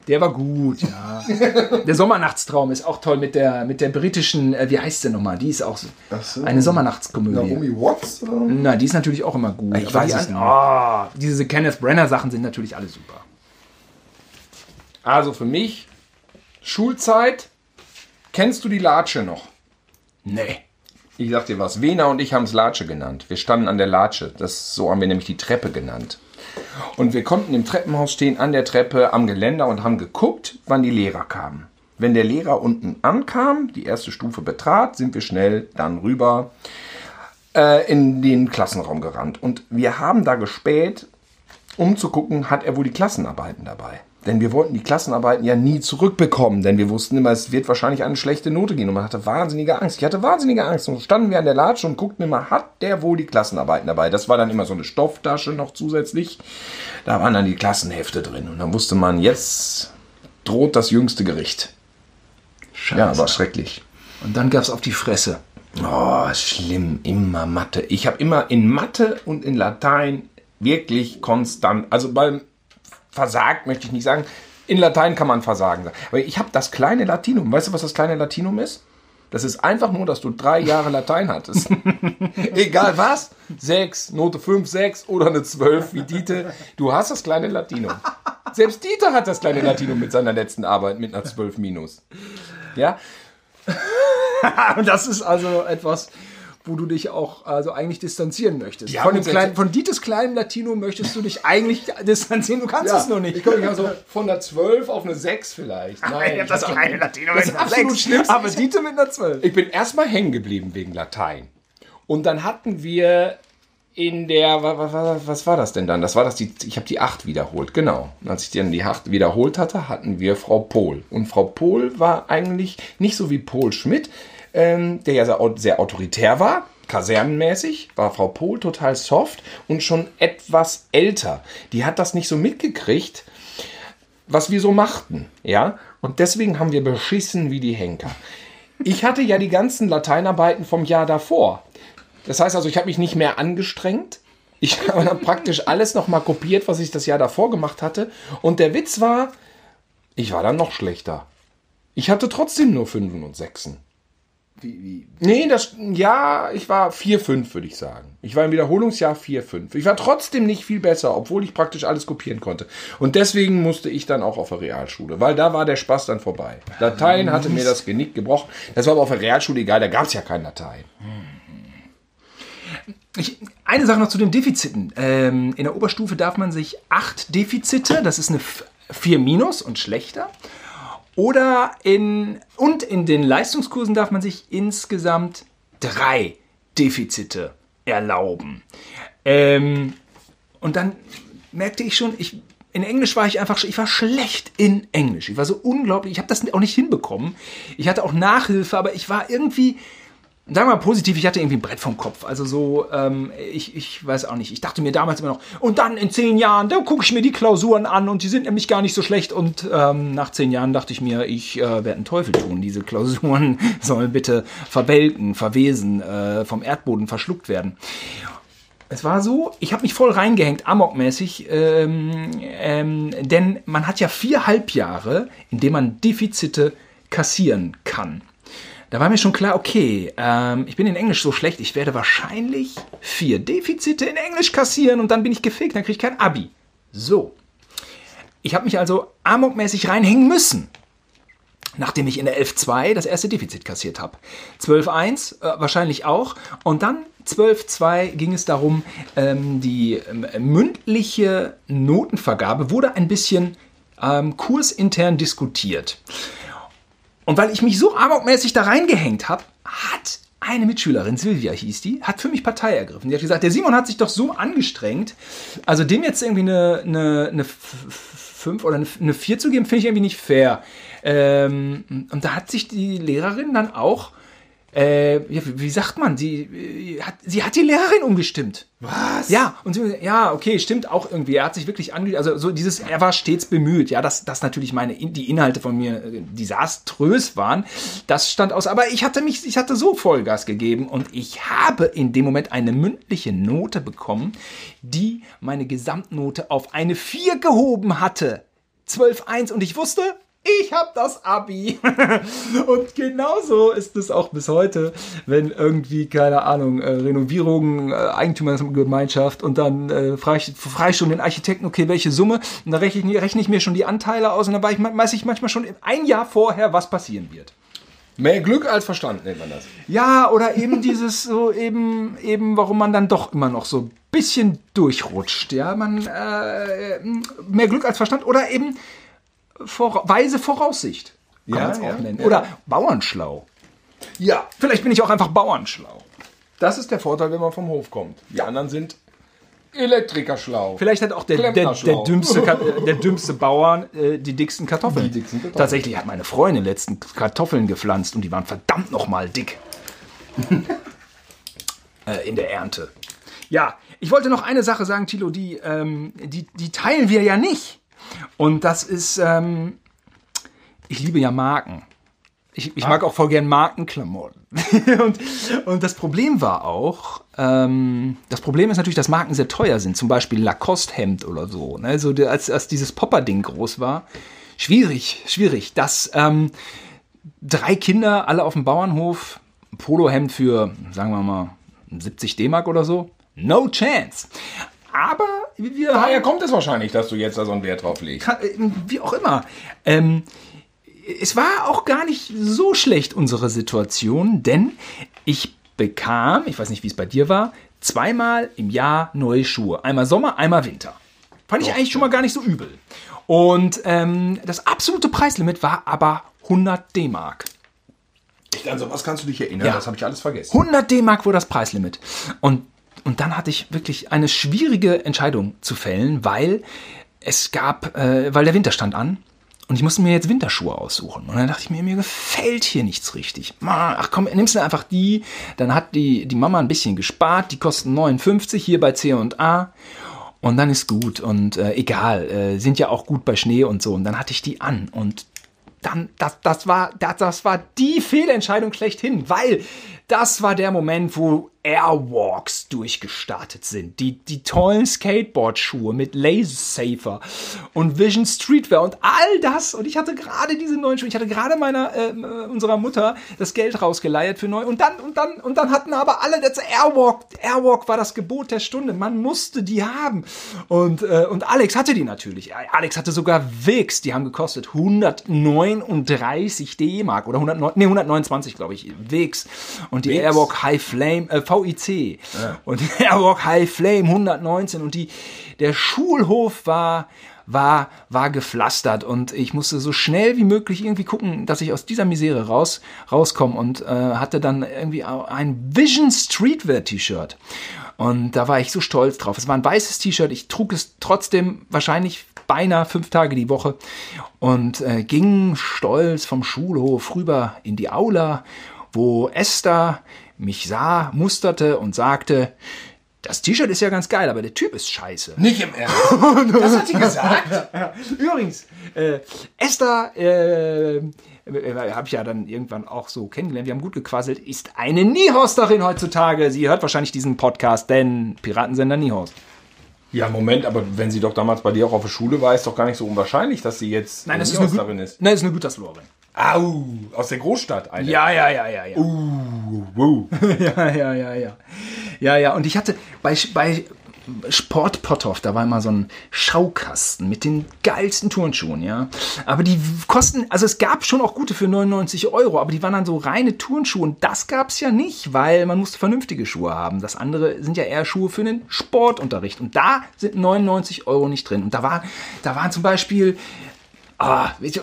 Der war gut, ja. der Sommernachtstraum ist auch toll mit der, mit der britischen, äh, wie heißt sie nochmal? Die ist auch so, so. eine Sommernachtskommödie. Naomi Watts? oder? Na, die ist natürlich auch immer gut. Ich weiß die es nicht. Ah, diese Kenneth Brenner Sachen sind natürlich alle super. Also für mich, Schulzeit, kennst du die Latsche noch? Nee. Ich sag dir was, Wena und ich haben es Latsche genannt. Wir standen an der Latsche. Das, so haben wir nämlich die Treppe genannt. Und wir konnten im Treppenhaus stehen, an der Treppe, am Geländer und haben geguckt, wann die Lehrer kamen. Wenn der Lehrer unten ankam, die erste Stufe betrat, sind wir schnell dann rüber. äh, in den Klassenraum gerannt. Und wir haben da gespäht, um zu gucken, hat er wohl die Klassenarbeiten dabei. Denn wir wollten die Klassenarbeiten ja nie zurückbekommen, denn wir wussten immer, es wird wahrscheinlich eine schlechte Note gehen und man hatte wahnsinnige Angst. Ich hatte wahnsinnige Angst und standen wir an der Latsche und guckten immer, hat der wohl die Klassenarbeiten dabei? Das war dann immer so eine Stofftasche noch zusätzlich. Da waren dann die Klassenhefte drin und dann wusste man, jetzt droht das jüngste Gericht. Scheiße. Ja, war schrecklich. Und dann gab's auf die Fresse. Oh, schlimm, immer Mathe. Ich habe immer in Mathe und in Latein wirklich konstant, also beim versagt möchte ich nicht sagen. In Latein kann man versagen sagen. Aber ich habe das kleine Latinum. Weißt du, was das kleine Latinum ist? Das ist einfach nur, dass du drei Jahre Latein hattest. Egal was. Sechs, Note 5, 6 oder eine 12 wie Dieter. Du hast das kleine Latinum. Selbst Dieter hat das kleine Latinum mit seiner letzten Arbeit mit einer 12 minus. Ja? Und das ist also etwas, wo du dich auch also eigentlich distanzieren möchtest. Ja, von, dem kleinen, von Dieters kleinen Latino möchtest du dich eigentlich distanzieren. Du kannst es noch nicht. Ich komme also von der 12 auf eine 6 vielleicht. Nein, das kleine Latino das mit einer absolut sechs. Schlimmste Aber ist- Dieter mit einer 12. Ich bin erstmal hängen geblieben wegen Latein. Und dann hatten wir in der, wa- wa- wa- was war das denn dann? Das war das, die, ich habe die 8 wiederholt, genau. Und als ich dann die 8 wiederholt hatte, hatten wir Frau Pohl. Und Frau Pohl war eigentlich nicht so wie Pohl Schmidt, ähm, der ja sehr, sehr autoritär war, kasernenmäßig, war Frau Pohl total soft und schon etwas älter. Die hat das nicht so mitgekriegt, was wir so machten, ja. Und deswegen haben wir beschissen wie die Henker. Ich hatte ja die ganzen Lateinarbeiten vom Jahr davor. Das heißt also, ich habe mich nicht mehr angestrengt. Ich habe dann praktisch alles nochmal kopiert, was ich das Jahr davor gemacht hatte. Und der Witz war, ich war dann noch schlechter. Ich hatte trotzdem nur Fünfen und Sechsen. Wie, wie? Nee, das, ja, ich war 4-5, würde ich sagen. Ich war im Wiederholungsjahr 4-5. Ich war trotzdem nicht viel besser, obwohl ich praktisch alles kopieren konnte. Und deswegen musste ich dann auch auf der Realschule, weil da war der Spaß dann vorbei. Latein hatte mir das Genick gebrochen. Das war aber auf der Realschule egal, da gab es ja kein Latein. Ich, eine Sache noch zu den Defiziten. Ähm, in der Oberstufe darf man sich acht Defizite, das ist eine 4 minus und schlechter. Oder in, und in den Leistungskursen darf man sich insgesamt drei Defizite erlauben. Ähm, und dann merkte ich schon, ich, in Englisch war ich einfach, ich war schlecht in Englisch. Ich war so unglaublich, ich habe das auch nicht hinbekommen. Ich hatte auch Nachhilfe, aber ich war irgendwie, Sagen wir mal positiv, ich hatte irgendwie ein Brett vom Kopf. Also so, ähm, ich, ich weiß auch nicht. Ich dachte mir damals immer noch, und dann in zehn Jahren, da gucke ich mir die Klausuren an und die sind nämlich gar nicht so schlecht. Und ähm, nach zehn Jahren dachte ich mir, ich äh, werde einen Teufel tun. Diese Klausuren sollen bitte verwelken, verwesen, äh, vom Erdboden verschluckt werden. Es war so, ich habe mich voll reingehängt, amokmäßig, ähm, ähm, denn man hat ja vier Halbjahre, in denen man Defizite kassieren kann. Da war mir schon klar, okay, ähm, ich bin in Englisch so schlecht, ich werde wahrscheinlich vier Defizite in Englisch kassieren und dann bin ich gefickt, dann kriege ich kein Abi. So. Ich habe mich also amokmäßig reinhängen müssen, nachdem ich in der 11.2 das erste Defizit kassiert habe. 12.1 äh, wahrscheinlich auch. Und dann 12.2 ging es darum, ähm, die ähm, mündliche Notenvergabe wurde ein bisschen ähm, kursintern diskutiert. Und weil ich mich so amokmäßig da reingehängt habe, hat eine Mitschülerin, Silvia hieß die, hat für mich Partei ergriffen. Die hat gesagt, der Simon hat sich doch so angestrengt, also dem jetzt irgendwie eine, eine, eine 5 oder eine 4 zu geben, finde ich irgendwie nicht fair. Ähm, und da hat sich die Lehrerin dann auch, äh, wie sagt man, sie, äh, hat, sie hat die Lehrerin umgestimmt. Was? Ja, und sie, ja, okay, stimmt auch irgendwie. Er hat sich wirklich ange, also so dieses, er war stets bemüht. Ja, dass, dass natürlich meine, die Inhalte von mir äh, desaströs waren, das stand aus. Aber ich hatte mich, ich hatte so Vollgas gegeben und ich habe in dem Moment eine mündliche Note bekommen, die meine Gesamtnote auf eine 4 gehoben hatte. 12,1 und ich wusste, ich habe das Abi. und genauso ist es auch bis heute, wenn irgendwie, keine Ahnung, äh, Renovierung, äh, Eigentümergemeinschaft und dann äh, frage ich, frage ich schon den Architekten, okay, welche Summe? Und dann rechne ich, rechne ich mir schon die Anteile aus und dann weiß ich, weiß ich manchmal schon ein Jahr vorher, was passieren wird. Mehr Glück als Verstand nennt man das. Ja, oder eben dieses so eben eben warum man dann doch immer noch so ein bisschen durchrutscht, ja, man äh, mehr Glück als Verstand oder eben vor, weise Voraussicht kann Ja, man es auch ja, nennen oder Bauernschlau. Ja. Vielleicht bin ich auch einfach Bauernschlau. Das ist der Vorteil, wenn man vom Hof kommt. Die anderen sind Elektriker schlau. Vielleicht hat auch der, der, der, dümmste, der dümmste Bauern äh, die dicksten Kartoffeln. Die dicksten Kartoffeln. Tatsächlich hat meine Freundin letzten Kartoffeln gepflanzt und die waren verdammt nochmal dick. äh, in der Ernte. Ja, ich wollte noch eine Sache sagen, Thilo, die, ähm, die, die teilen wir ja nicht. Und das ist, ähm, ich liebe ja Marken. Ich, ich mag auch voll gern Markenklamotten. und, und das Problem war auch, ähm, das Problem ist natürlich, dass Marken sehr teuer sind. Zum Beispiel Lacoste-Hemd oder so. Ne? so als, als dieses Popper-Ding groß war. Schwierig, schwierig. Dass ähm, drei Kinder, alle auf dem Bauernhof, ein Polohemd für, sagen wir mal, 70 D-Mark oder so. No chance. Aber wir Daher haben kommt es wahrscheinlich, dass du jetzt da so einen Wert drauf legst. kann- äh, wie auch immer. Ähm, es war auch gar nicht so schlecht, unsere Situation, denn ich bekam, ich weiß nicht, wie es bei dir war, zweimal im Jahr neue Schuhe. Einmal Sommer, einmal Winter. Fand ich eigentlich schon mal gar nicht so übel. Und ähm, das absolute Preislimit war aber 100 D-Mark. An sowas kannst du dich erinnern, Ja. das habe ich alles vergessen. 100 D-Mark war das Preislimit. Und, und dann hatte ich wirklich eine schwierige Entscheidung zu fällen, weil es gab, äh, weil der Winter stand an. Und ich musste mir jetzt Winterschuhe aussuchen. Und dann dachte ich mir, mir gefällt hier nichts richtig. Ach komm, nimmst du einfach die. Dann hat die, die Mama ein bisschen gespart. Die kosten 59 hier bei C&A. Und dann ist gut. Und äh, egal, äh, sind ja auch gut bei Schnee und so. Und dann hatte ich die an. Und dann, das, das, war, das, das war die Fehlentscheidung schlechthin, weil das war der Moment, wo Airwalks durchgestartet sind. Die, die tollen Skateboard-Schuhe mit Laser Safer und Vision Streetwear und all das. Und ich hatte gerade diese neuen Schuhe. Ich hatte gerade meiner, äh, unserer Mutter das Geld rausgeleiert für neu. Und dann, und dann, und dann hatten aber alle das Airwalk. Airwalk war das Gebot der Stunde. Man musste die haben. Und, äh, und Alex hatte die natürlich. Alex hatte sogar Wix. Die haben gekostet 139 D-Mark oder 109, nee, 129, glaube ich. Wix. Und die Wix? Airwalk High Flame, äh, VIC. Und die Airwalk High Flame 119. Und die, der Schulhof war, war, war gepflastert und ich musste so schnell wie möglich irgendwie gucken, dass ich aus dieser Misere raus, rauskomme und äh, hatte dann irgendwie ein Vision Streetwear T-Shirt. Und da war ich so stolz drauf. Es war ein weißes T-Shirt. Ich trug es trotzdem wahrscheinlich beinahe fünf Tage die Woche und äh, ging stolz vom Schulhof rüber in die Aula, wo Esther mich sah, musterte und sagte, das T-Shirt ist ja ganz geil, aber der Typ ist scheiße. Nicht im Ernst. Das hat sie gesagt? Übrigens, äh, Esther, äh, äh, habe ich ja dann irgendwann auch so kennengelernt, wir haben gut gequasselt, ist eine Niehorsterin heutzutage. Sie hört wahrscheinlich diesen Podcast, denn Piratensender Niehorst. Ja, Moment, aber wenn sie doch damals bei dir auch auf der Schule war, ist doch gar nicht so unwahrscheinlich, dass sie jetzt Nein, das ist, eine ist. nein, das ist eine Gütersloherin. Au, aus der Großstadt, Alter. Ja, ja, ja, ja, ja. Wow. ja, ja, ja, ja. Ja, ja, und ich hatte bei, bei Sport Potthoff, da war immer so ein Schaukasten mit den geilsten Turnschuhen, ja. Aber die kosten, also es gab schon auch gute für 99 Euro, aber die waren dann so reine Turnschuhe und das gab's ja nicht, weil man musste vernünftige Schuhe haben. Das andere sind ja eher Schuhe für den Sportunterricht und da sind 99 Euro nicht drin. Und da war, da waren zum Beispiel, ah, so-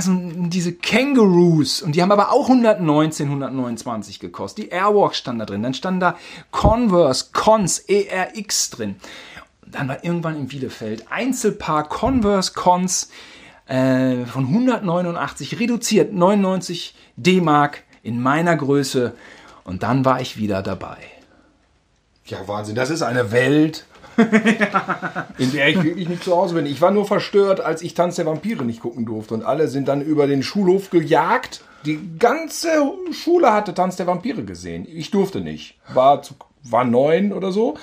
so diese Kangaroos und die haben aber auch 119, 129 gekostet. Die Airwalk stand da drin. Dann stand da Converse, Cons, ERX drin. Dann war irgendwann in Bielefeld Einzelpaar Converse, Cons äh, von 189 reduziert, 99 D-Mark in meiner Größe. Und dann war ich wieder dabei. Ja, Wahnsinn. Das ist eine Welt, in der ich wirklich nicht zu Hause bin. Ich war nur verstört, als ich Tanz der Vampire nicht gucken durfte. Und alle sind dann über den Schulhof gejagt. Die ganze Schule hatte Tanz der Vampire gesehen. Ich durfte nicht. War, zu, war neun oder so.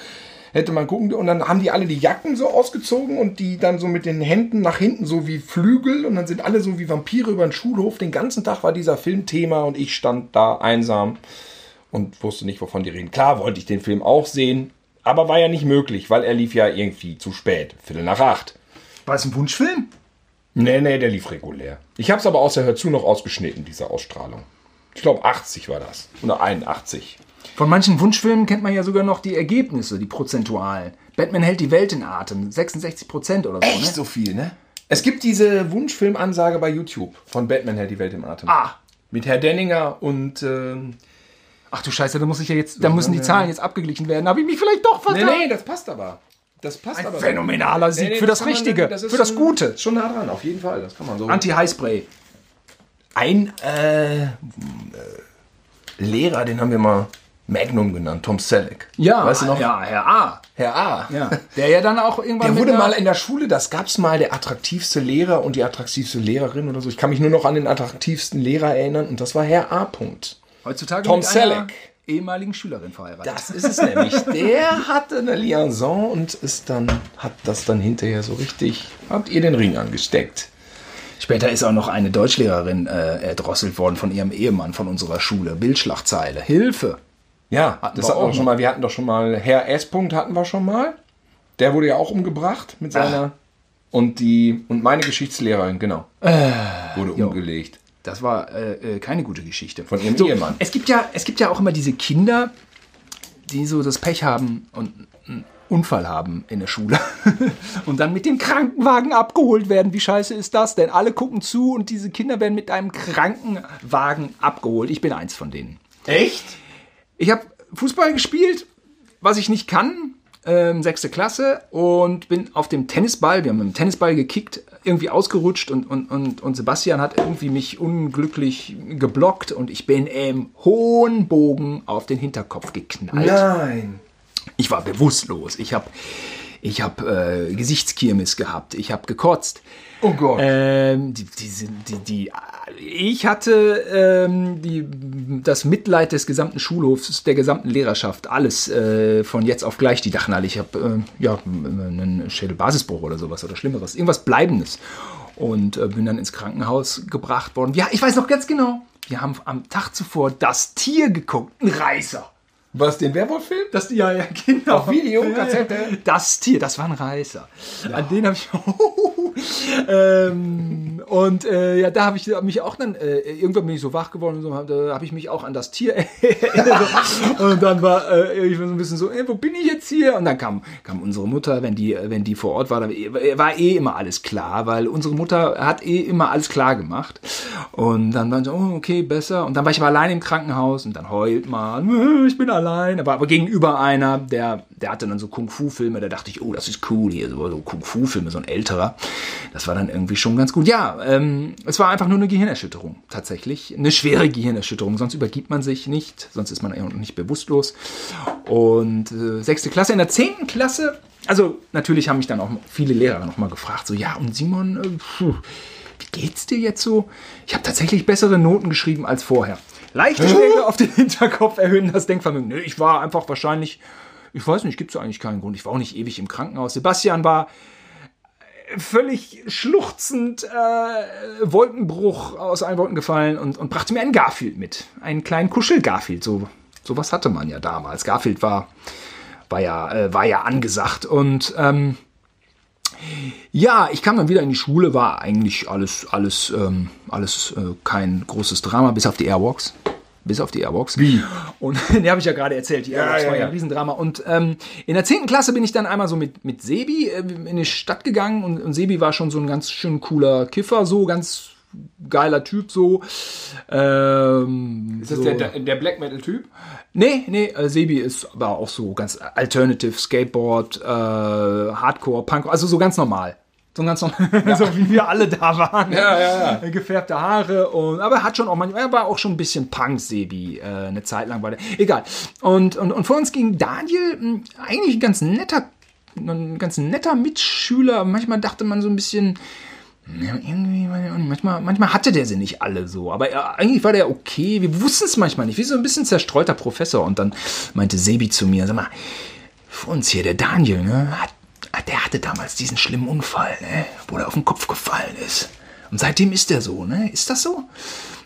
Hätte man gucken und dann haben die alle die Jacken so ausgezogen und die dann so mit den Händen nach hinten so wie Flügel und dann sind alle so wie Vampire über den Schulhof. Den ganzen Tag war dieser Film Thema und ich stand da einsam und wusste nicht, wovon die reden. Klar wollte ich den Film auch sehen, aber war ja nicht möglich, weil er lief ja irgendwie zu spät. Viertel nach acht. War es ein Wunschfilm? Nee, nee, der lief regulär. Ich habe es aber aus der Hörzu noch ausgeschnitten, diese Ausstrahlung. Ich glaube 80 war das. Oder 81. Von manchen Wunschfilmen kennt man ja sogar noch die Ergebnisse, die prozentualen. Batman hält die Welt in Atem, 66 Prozent oder so. Ne? so viel, ne? Es gibt diese Wunschfilmansage bei YouTube von Batman hält die Welt im Atem. Ah. Mit Herr Denninger und ähm, Ach du Scheiße, da muss ich ja jetzt, da müssen die Zahlen jetzt abgeglichen werden. Habe ich mich vielleicht doch Nee, vertan? nee, das passt aber. Das passt aber. Phänomenaler Sieg Nee, nee, für das man- Richtige, ist für das Gute. Schon nah dran, auf jeden Fall. Das kann man so. Anti-Highspray. Ein äh, äh, Lehrer, den haben wir mal Magnum genannt, Tom Selleck. Ja, weißt du noch? ja, Herr A. Herr A. Ja, der ja dann auch irgendwann Der wurde mal in der Schule, das gab's mal, der attraktivste Lehrer und die attraktivste Lehrerin oder so. Ich kann mich nur noch an den attraktivsten Lehrer erinnern und das war Herr A. Punkt. Heutzutage Tom mit einer Selleck. ehemaligen Schülerin verheiratet. Das ist es nämlich. Der hatte eine Liaison und ist dann, hat das dann hinterher so richtig, habt ihr den Ring angesteckt. Später ist auch noch eine Deutschlehrerin äh, erdrosselt worden von ihrem Ehemann von unserer Schule. Bildschlagzeile. Hilfe. Ja, Hatten das wir hatten wir auch schon mal. Wir hatten doch schon mal Herr S. Punkt hatten wir schon mal. Der wurde ja auch umgebracht mit seiner und die und meine Geschichtslehrerin genau wurde umgelegt. Das war äh, äh, keine gute Geschichte. Von ihrem Ehemann. Es gibt, ja, es gibt ja auch immer diese Kinder, die so das Pech haben und einen Unfall haben in der Schule und dann mit dem Krankenwagen abgeholt werden. Wie scheiße ist das denn? Alle gucken zu und diese Kinder werden mit einem Krankenwagen abgeholt. Ich bin eins von denen. Echt? Ich habe Fußball gespielt, was ich nicht kann, ähm, sechste Klasse und bin auf dem Tennisball, wir haben mit dem Tennisball gekickt, irgendwie ausgerutscht und, und, und, und Sebastian hat irgendwie mich unglücklich geblockt und ich bin im hohen Bogen auf den Hinterkopf geknallt. Nein. Ich war bewusstlos. Ich habe ich hab, äh, Gesichtskirmes gehabt. Ich habe gekotzt. Oh Gott. Ähm, die, die, die, die, ich hatte ähm, die, das Mitleid des gesamten Schulhofs, der gesamten Lehrerschaft, alles äh, von jetzt auf gleich. Die dachten alle, ich habe äh, ja, einen Schädelbasisbruch oder sowas oder Schlimmeres, irgendwas Bleibendes. Und äh, bin dann ins Krankenhaus gebracht worden. Ja, ich weiß noch ganz genau, wir haben am Tag zuvor das Tier geguckt, ein Reißer. Was, den Werwolf-Film? Das, ja, ja, genau. Auf Video, Ja, ja. Kassette? Das Tier, das war ein Reißer. An den habe ich. ähm, und äh, ja, da habe ich mich auch dann, äh, irgendwann bin ich so wach geworden und so, da habe ich mich auch an das Tier erinnert. und dann war äh, ich war so ein bisschen so, ey, wo bin ich jetzt hier? Und dann kam, kam unsere Mutter, wenn die, wenn die vor Ort war, da war eh immer alles klar, weil unsere Mutter hat eh immer alles klar gemacht. Und dann waren so, oh, okay, besser. Und dann war ich aber allein im Krankenhaus und dann heult man, ich bin allein. Aber, aber gegenüber einer, der, der hatte dann so Kung-Fu-Filme, da dachte ich, oh, das ist cool hier, so, Kung-Fu-Filme, so ein älterer. Das war dann irgendwie schon ganz gut. Ja, ähm, es war einfach nur eine Gehirnerschütterung, tatsächlich. Eine schwere Gehirnerschütterung, sonst übergibt man sich nicht, sonst ist man nicht bewusstlos. Und äh, sechste Klasse, in der zehnten Klasse, also natürlich haben mich dann auch viele Lehrer nochmal gefragt, so, ja, und Simon, äh, puh, wie geht's dir jetzt so? Ich habe tatsächlich bessere Noten geschrieben als vorher. Leichte Schläge auf den Hinterkopf erhöhen das Denkvermögen. Nö, ich war einfach wahrscheinlich, ich weiß nicht, gibt es eigentlich keinen Grund. Ich war auch nicht ewig im Krankenhaus. Sebastian war äh, völlig schluchzend, äh, Wolkenbruch aus allen Wolken gefallen und, und brachte mir einen Garfield mit. Einen kleinen Kuschel-Garfield. So, sowas hatte man ja damals. Garfield war, war, ja, äh, war ja angesagt. Und ähm, ja, ich kam dann wieder in die Schule, war eigentlich alles, alles, ähm, alles äh, kein großes Drama, bis auf die Airwalks. Bis auf die Airwalks. Wie? Und die habe ich ja gerade erzählt. Die Airwalks ja, war ja ja. ein Riesendrama. Und ähm, in der 10. Klasse bin ich dann einmal so mit, mit Sebi äh, in die Stadt gegangen und, und Sebi war schon so ein ganz schön cooler Kiffer, so ganz geiler Typ so. Ähm, Ist das so. der, der, Black Metal-Typ? Nee, nee, äh, Sebi ist aber auch so ganz Alternative, Skateboard, äh, Hardcore, Punk, also so ganz normal. So ganz normal, so wie wir alle da waren. Ja, ja, ja. Gefärbte Haare und, aber er hat schon auch manchmal, er war auch schon ein bisschen Punk, Sebi, äh, eine Zeit lang war der. Egal. Und, und, und vor uns ging Daniel, mh, eigentlich ein ganz netter, ein ganz netter Mitschüler. Manchmal dachte man so ein bisschen, ja, irgendwie, manchmal, manchmal hatte der sie nicht alle so, aber er, eigentlich war der okay. Wir wussten es manchmal nicht. Wie so ein bisschen zerstreuter Professor. Und dann meinte Sebi zu mir, sag mal, vor uns hier, der Daniel, ne, hat, der hatte damals diesen schlimmen Unfall, ne, wo er auf den Kopf gefallen ist. Und seitdem ist er so, ne? Ist das so? Und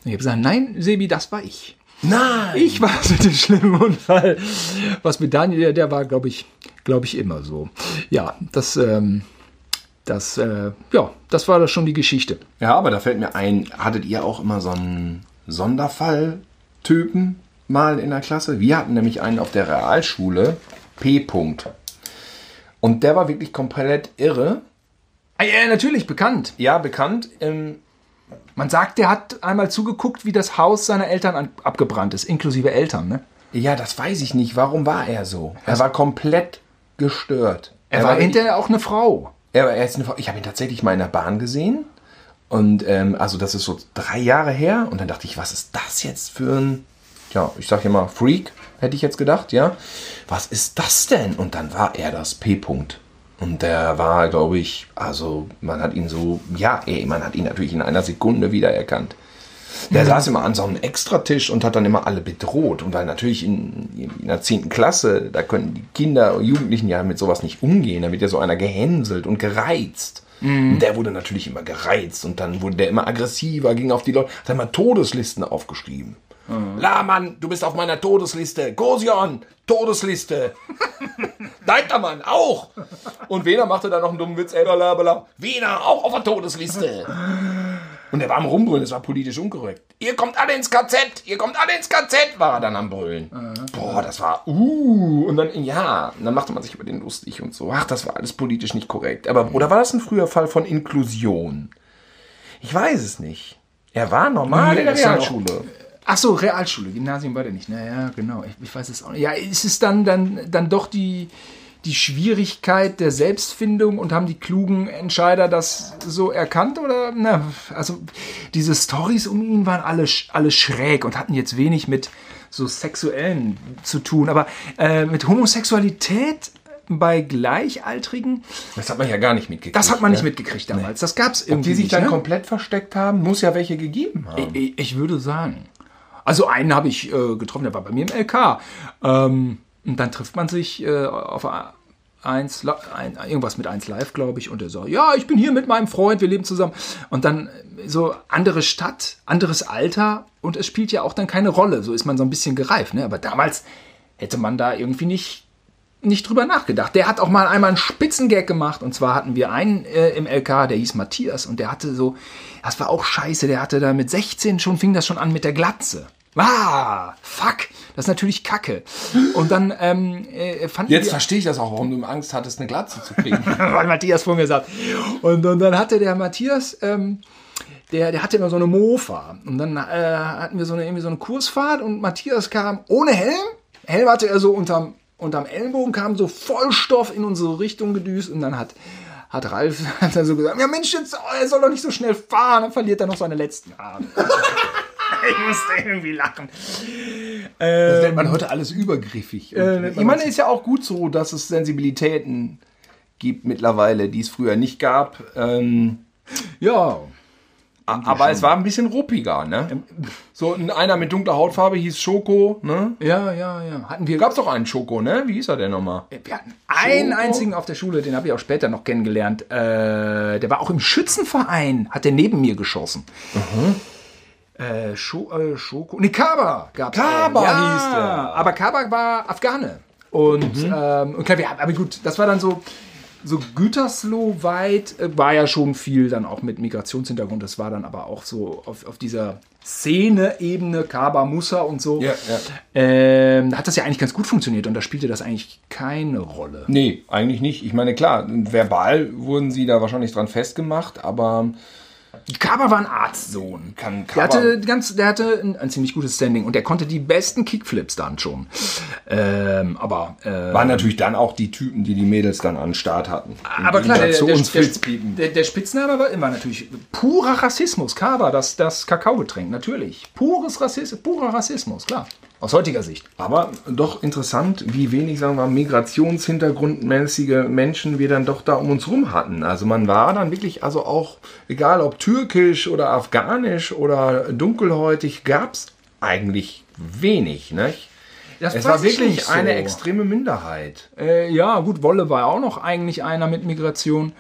ich habe gesagt, nein, Sebi, das war ich. Nein. Ich war es mit dem schlimmen Unfall. Was mit Daniel, der, der war, glaube ich, glaube ich, immer so. Ja, das, ähm, das, äh, ja, das war das schon die Geschichte. Ja, aber da fällt mir ein, hattet ihr auch immer so einen Sonderfall-Typen mal in der Klasse? Wir hatten nämlich einen auf der Realschule, P. -Punkt. Und der war wirklich komplett irre. Ah, Ja, natürlich bekannt. Ja, bekannt. Ähm, Man sagt, der hat einmal zugeguckt, wie das Haus seiner Eltern an, abgebrannt ist, inklusive Eltern, ne? Ja, das weiß ich nicht. Warum war er so? Er war komplett gestört. Er war hinterher auch eine Frau. Er, er ist eine, Frau- ich habe ihn tatsächlich mal in der Bahn gesehen. Und ähm, also das ist so drei Jahre her. Und dann dachte ich, was ist das jetzt für ein, ja, ich sag mal Freak, hätte ich jetzt gedacht, ja. Was ist das denn? Und dann war er das P-Punkt. Und der war, glaube ich, also man hat ihn so, ja, ey, man hat ihn natürlich in einer Sekunde wiedererkannt. Der saß immer an so einem Extratisch und hat dann immer alle bedroht. Und weil natürlich in, in der 10. Klasse, da können die Kinder und Jugendlichen ja mit sowas nicht umgehen. Da wird ja so einer gehänselt und gereizt. Und der wurde natürlich immer gereizt und dann wurde der immer aggressiver, ging auf die Leute, hat immer Todeslisten aufgeschrieben. Lahmann, du bist auf meiner Todesliste. Gosion, Todesliste. Deitermann, auch. Und Wiener machte dann noch einen dummen Witz. Ey, bla, bla. Wiener, auch auf der Todesliste. Und er war am Rumbrüllen, es war politisch unkorrekt. Ihr kommt alle ins KZ, ihr kommt alle ins KZ, war er dann am Brüllen. Boah, das war, uh, und dann, ja, und dann machte man sich über den lustig und so. Ach, das war alles politisch nicht korrekt. Aber, oder war das ein früher Fall von Inklusion? Ich weiß es nicht. Er war normal Nee, in der das Realschule. Ach so, Realschule, Gymnasium war der nicht. Naja, genau. Ich, ich weiß es auch nicht. Ja, ist es dann, dann, dann doch die, die Schwierigkeit der Selbstfindung und haben die klugen Entscheider das so erkannt? Oder, na, also diese Stories um ihn waren alle, alle schräg und hatten jetzt wenig mit so Sexuellen zu tun. Aber äh, mit Homosexualität bei Gleichaltrigen, Das hat man ja gar nicht mitgekriegt. das hat man nicht ne? mitgekriegt damals. Das gab es Ob irgendwie die sich nicht, dann ne? komplett versteckt haben, muss ja welche gegeben haben. Ich, ich würde sagen. Also einen habe ich äh, getroffen, der war bei mir im LK. Ähm, und dann trifft man sich äh, auf eins, ein, irgendwas mit eins live, glaube ich, und er sagt, ja, ich bin hier mit meinem Freund, wir leben zusammen. Und dann äh, so andere Stadt, anderes Alter und es spielt ja auch dann keine Rolle. So ist man so ein bisschen gereift. Ne? Aber damals hätte man da irgendwie nicht nicht drüber nachgedacht. Der hat auch mal einmal einen Spitzengag gemacht. Und zwar hatten wir einen äh, im LK, der hieß Matthias. Und der hatte so, das war auch scheiße, der hatte da mit 16 schon, fing das schon an mit der Glatze. Ah, fuck, das ist natürlich kacke. Und dann ähm, äh, fanden Jetzt verstehe ich das auch, warum du Angst hattest, eine Glatze zu kriegen. weil Matthias vor mir sagt. Und, und dann hatte der Matthias, ähm, der, der hatte immer so eine Mofa. Und dann äh, hatten wir so eine, irgendwie so eine Kursfahrt und Matthias kam ohne Helm. Helm hatte er so unterm, unterm Ellenbogen, kam so Vollstoff in unsere Richtung gedüst und dann hat, hat Ralf hat dann so gesagt, ja Mensch, jetzt, oh, er soll doch nicht so schnell fahren, dann verliert er noch seine letzten Arme. ich musste irgendwie lachen. Das nennt man heute alles übergriffig. Äh, ich meine, ist ja auch gut so, dass es Sensibilitäten gibt mittlerweile, die es früher nicht gab. Ähm, Ja, aber es war ein bisschen ruppiger, ne? So ein- einer mit dunkler Hautfarbe hieß Schoko, ne? ja, ja, ja. Hatten wir Gab's doch einen Schoko, ne? Wie hieß er denn nochmal? Wir hatten einen Schoko? einzigen auf der Schule, den habe ich auch später noch kennengelernt. Äh, der war auch im Schützenverein, hat der neben mir geschossen. Äh, Scho äh, Schoko. Nee, Kaba gab's. Kaba auch. hieß der. Aber Kaba war Afghane. Und, ähm, und klar, wir, haben- aber gut, das war dann so, so Gütersloh weit, äh, war ja schon viel dann auch mit Migrationshintergrund. Das war dann aber auch so auf, auf dieser Szene-Ebene, Kaba, Musa und so. Ja, ja. Ähm, hat das ja eigentlich ganz gut funktioniert und da spielte das eigentlich keine Rolle. Nee, eigentlich nicht. Ich meine, klar, verbal wurden sie da wahrscheinlich dran festgemacht, aber Kaba war ein Arztsohn. Kann der Kaba- hatte, ganz, der hatte ein, ein ziemlich gutes Standing und der konnte die besten Kickflips dann schon. Ähm, aber äh, waren natürlich dann auch die Typen, die die Mädels dann an den Start hatten. aber die klar, der, der, der, der, der Spitzname war immer natürlich purer Rassismus. Kaba, das, das Kakaogetränk, natürlich. Pures Rassismus, purer Rassismus, klar. Aus heutiger Sicht. Aber doch interessant, wie wenig, sagen wir, migrationshintergrundmäßige Menschen wir dann doch da um uns rum hatten. Also man war dann wirklich, also auch, egal ob türkisch oder afghanisch oder dunkelhäutig, gab es eigentlich wenig. Nicht? Das Es war ich wirklich so. eine extreme Minderheit. Äh, ja, gut, Wolle war auch noch eigentlich einer mit Migration.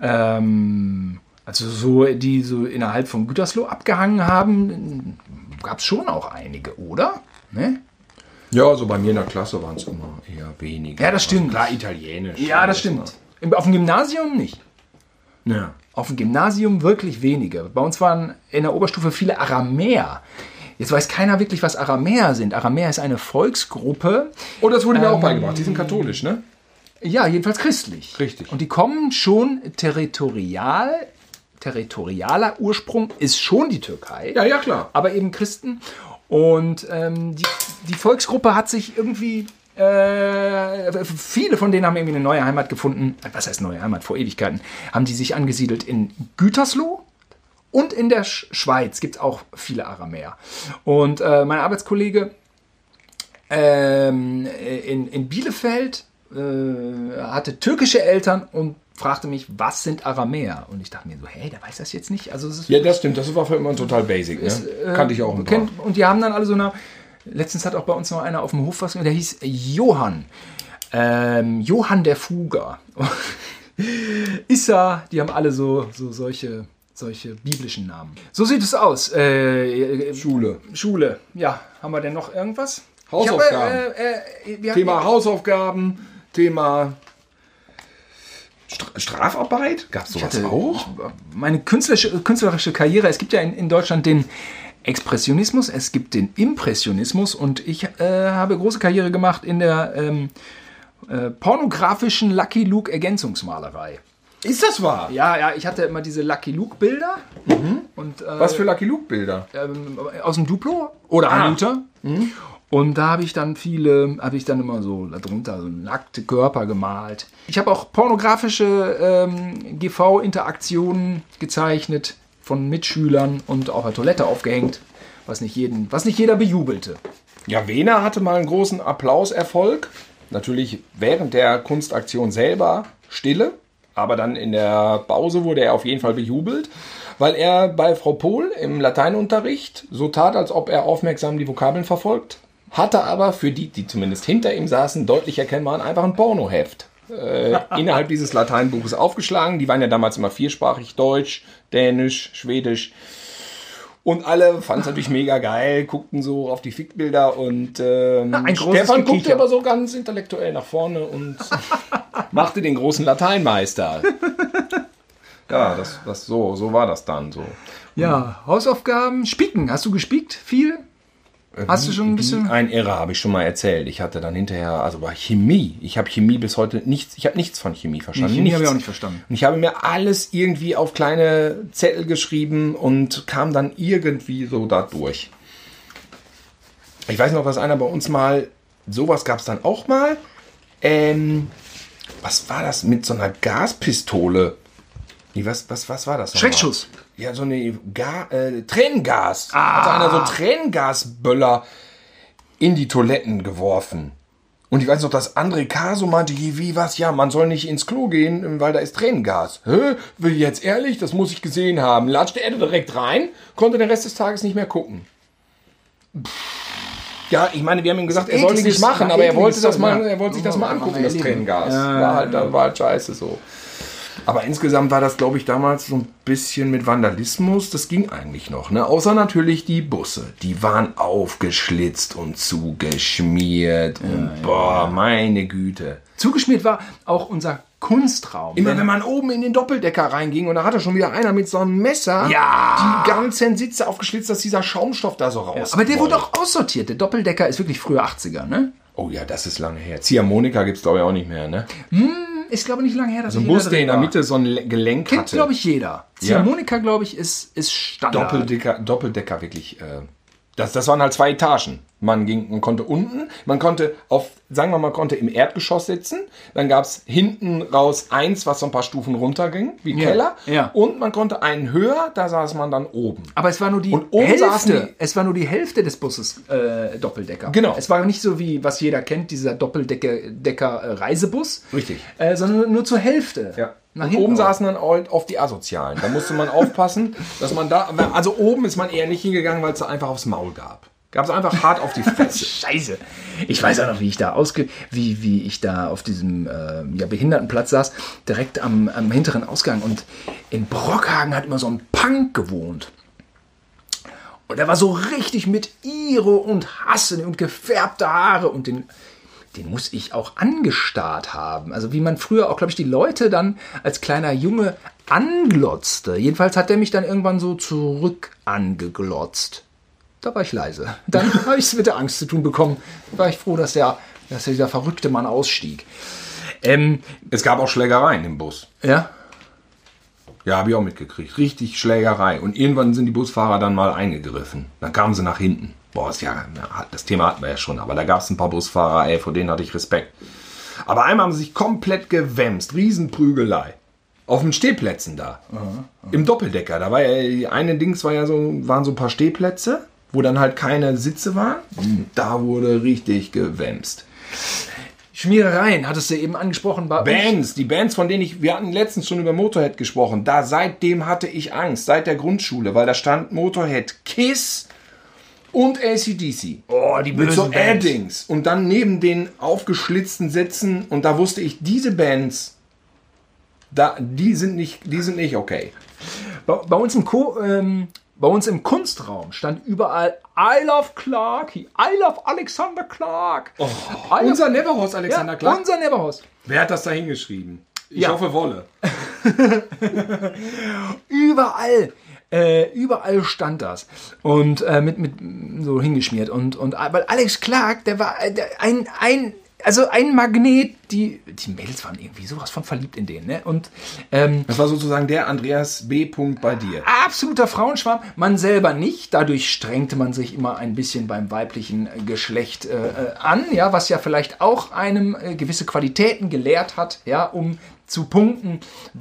Ähm, also so, die so innerhalb von Gütersloh abgehangen haben, gab es schon auch einige, oder? Ne? Ja, so bei mir in der Klasse waren es immer eher weniger. Ja, das stimmt. Klar, italienisch. Ja, das stimmt. Im- Auf dem Gymnasium nicht. Ja. Auf dem Gymnasium wirklich wenige. Bei uns waren in der Oberstufe viele Aramäer. Jetzt weiß keiner wirklich, was Aramäer sind. Aramäer ist eine Volksgruppe, Und das wurde mir auch beigebracht. Die sind katholisch, ne? Ja, jedenfalls christlich. Richtig. Und die kommen schon territorial, territorialer Ursprung ist schon die Türkei. Ja, ja, klar. Aber eben Christen. Und ähm, die, die Volksgruppe hat sich irgendwie. Äh, viele von denen haben irgendwie eine neue Heimat gefunden. Was heißt neue Heimat? Vor Ewigkeiten. Haben die sich angesiedelt in Gütersloh und in der Sch Schweiz gibt es auch viele Aramäer. Und äh, mein Arbeitskollege ähm, in, in Bielefeld äh, hatte türkische Eltern und fragte mich, was sind Aramäer? Und ich dachte mir so, hey, der weiß das jetzt nicht. Also es ist, Ja, das stimmt. Das war für immer total basic. Ne? äh, Kannte ich auch ein kennt, Und die haben dann alle so eine. Letztens hat auch bei uns noch einer auf dem Hof was, der hieß Johann. Ähm, Johann der Fuger. Issa, die haben alle so, so solche, solche biblischen Namen. So sieht es aus. Äh, Schule. Schule. Ja, haben wir denn noch irgendwas? Hausaufgaben. Habe, äh, äh, Thema Hausaufgaben, Thema Strafarbeit. Gab es sowas hatte- auch? meine künstlerische, künstlerische Karriere, es gibt ja in, in Deutschland den Expressionismus, es gibt den Impressionismus und ich äh, habe große Karriere gemacht in der ähm, äh, pornografischen Lucky Luke Ergänzungsmalerei. Ist das wahr? Ja, ja, ich hatte immer diese Lucky Luke Bilder und äh, Was für Lucky Luke Bilder? ähm, aus dem Duplo oder Ah. Anita. Und da habe ich dann viele, habe ich dann immer so darunter so nackte Körper gemalt. Ich habe auch pornografische ähm, GV-Interaktionen gezeichnet von Mitschülern und auf der Toilette aufgehängt, was nicht, jeden, was nicht jeder bejubelte. Ja, Wena hatte mal einen großen Applauserfolg. Natürlich während der Kunstaktion selber Stille, aber dann in der Pause wurde er auf jeden Fall bejubelt, weil er bei Frau Pohl im Lateinunterricht so tat, als ob er aufmerksam die Vokabeln verfolgt, hatte aber für die, die zumindest hinter ihm saßen, deutlich erkennbar einfach ein Pornoheft. Äh, innerhalb dieses Lateinbuches aufgeschlagen. Die waren ja damals immer viersprachig, Deutsch, Dänisch, Schwedisch. Und alle fanden es natürlich mega geil, guckten so auf die Fickbilder und ähm, großes Stefan guckte aber so ganz intellektuell nach vorne und machte den großen Lateinmeister. Ja, das, das so, so war das dann so. Ja, Hausaufgaben, Spicken. Hast du gespiekt? Viel? Hast du schon ein bisschen? Ein Irre habe ich schon mal erzählt. Ich hatte dann hinterher, also bei Chemie, ich habe Chemie bis heute nichts, ich habe nichts von Chemie verstanden. Chemie habe ich auch nicht verstanden. Und ich habe mir alles irgendwie auf kleine Zettel geschrieben und kam dann irgendwie so da durch. Ich weiß noch, dass einer bei uns mal, sowas gab es dann auch mal. Ähm, was war das mit so einer Gaspistole? Nee, was, was, was war das? Schreckschuss. Ja, so eine Ga äh, Tränengas. Hat einer so Tränengasböller in die Toiletten geworfen. Und ich weiß noch, dass André Caso meinte, wie, wie, was, ja, man soll nicht ins Klo gehen, weil da ist Tränengas. Hä? Will jetzt ehrlich? Das muss ich gesehen haben. Latschte er direkt rein, konnte den Rest des Tages nicht mehr gucken. Ja, ich meine, wir haben ihm gesagt, er soll ekliges- nicht machen, aber er wollte das Zeug, mal, er wollte sich das mal angucken, das. Tränengas. War halt, war halt scheiße so. Aber insgesamt war das, glaube ich, damals so ein bisschen mit Vandalismus. Das ging eigentlich noch. Ne? Außer natürlich die Busse. Die waren aufgeschlitzt und zugeschmiert. und boah, meine Güte. Zugeschmiert war auch unser Kunstraum. Immer wenn man oben in den Doppeldecker reinging und da hatte schon wieder einer mit so einem Messer Ja. die ganzen Sitze aufgeschlitzt, dass dieser Schaumstoff da so raus. Aber der wurde auch aussortiert. Der Doppeldecker ist wirklich frühe 80er, ne? Oh ja, das ist lange her. Ziehharmonika gibt es, glaube ich, auch nicht mehr. Ne? Ist, glaube ich, nicht lange her, dass So ein jeder Bus, der in der. Mitte so ein Le- Gelenk Kennt, hatte. glaube ich, jeder. Ziehharmonika, glaube ich, ist, ist Standard. Doppeldecker, Doppeldecker wirklich. Äh, das, das waren halt zwei Etagen. Man ging, man konnte unten, man konnte auf, sagen wir mal, konnte im Erdgeschoss sitzen. Dann gab es hinten raus eins, was so ein paar Stufen runterging, wie Ja, Keller. ja. Und man konnte einen höher, da saß man dann oben. Aber es war nur die Hälfte. Es war nur die Hälfte des Busses äh, Doppeldecker. Genau. Es war nicht so wie, was jeder kennt, dieser Doppeldecker Decker, äh, Reisebus. Richtig. Äh, sondern nur zur Hälfte. Ja. Nach oben saßen dann oft die Asozialen. Da musste man aufpassen, dass man da. Also oben ist man eher nicht hingegangen, weil es da einfach aufs Maul gab. Gab es einfach hart auf die Fresse. Scheiße. Ich weiß auch noch, wie ich da ausge, wie, wie ich da auf diesem äh, ja, Behindertenplatz saß, direkt am, am hinteren Ausgang. Und in Brockhagen hat immer so ein Punk gewohnt. Und er war so richtig mit Iro und Hassen und gefärbte Haare und den, den muss ich auch angestarrt haben. Also wie man früher auch, glaube ich, die Leute dann als kleiner Junge anglotzte. Jedenfalls hat der mich dann irgendwann so zurück angeglotzt. Da war ich leise. Dann habe ich es mit der Angst zu tun bekommen. Da war ich froh, dass der, dass dieser verrückte Mann ausstieg. Ähm, Es gab auch Schlägereien im Bus. ja, Ja, habe ich auch mitgekriegt. Richtig Schlägerei. Und irgendwann sind die Busfahrer dann mal eingegriffen. Dann kamen sie nach hinten. boah, ist ja, das Thema hatten wir ja schon, aber da gab es ein paar Busfahrer, ey, vor denen hatte ich Respekt. Aber einmal haben sie sich komplett gewämst, Riesenprügelei. Auf den Stehplätzen da. Im Doppeldecker. Da war ja, eine Dings war ja so, waren so ein paar Stehplätze, wo dann halt keine Sitze waren. Da wurde richtig gewämst. Schmierereien, hattest du eben angesprochen. Bei. Bands, die Bands, von denen ich, wir hatten letztens schon über Motorhead gesprochen, da seitdem hatte ich Angst, seit der Grundschule, weil da stand Motorhead Kiss und ACDC. Oh, die Mit so bösen Bands. Addings. Und dann neben den aufgeschlitzten Sätzen, und da wusste ich, diese Bands, da, die sind nicht, die sind nicht okay. Bei, bei, uns im Co, ähm, bei uns im Kunstraum stand überall I love Clarky, I love Alexander Clark. I love, Unser Neverhorst Alexander ja, Clark. Unser Neverhaus. Wer hat das da hingeschrieben? Ich Ja. hoffe Wolle. Überall. Äh, überall stand das und äh, mit, mit so hingeschmiert und und weil Alex Clark der war äh, der, ein ein also ein Magnet die die Mädels waren irgendwie sowas von verliebt in den ne und ähm, Das war sozusagen der Andreas B. Punkt bei dir. absoluter Frauenschwarm. Man selber nicht. Dadurch strengte man sich immer ein bisschen beim weiblichen äh, Geschlecht äh, äh, an, ja, was ja vielleicht auch einem äh, gewisse Qualitäten gelehrt hat, ja, um zu punkten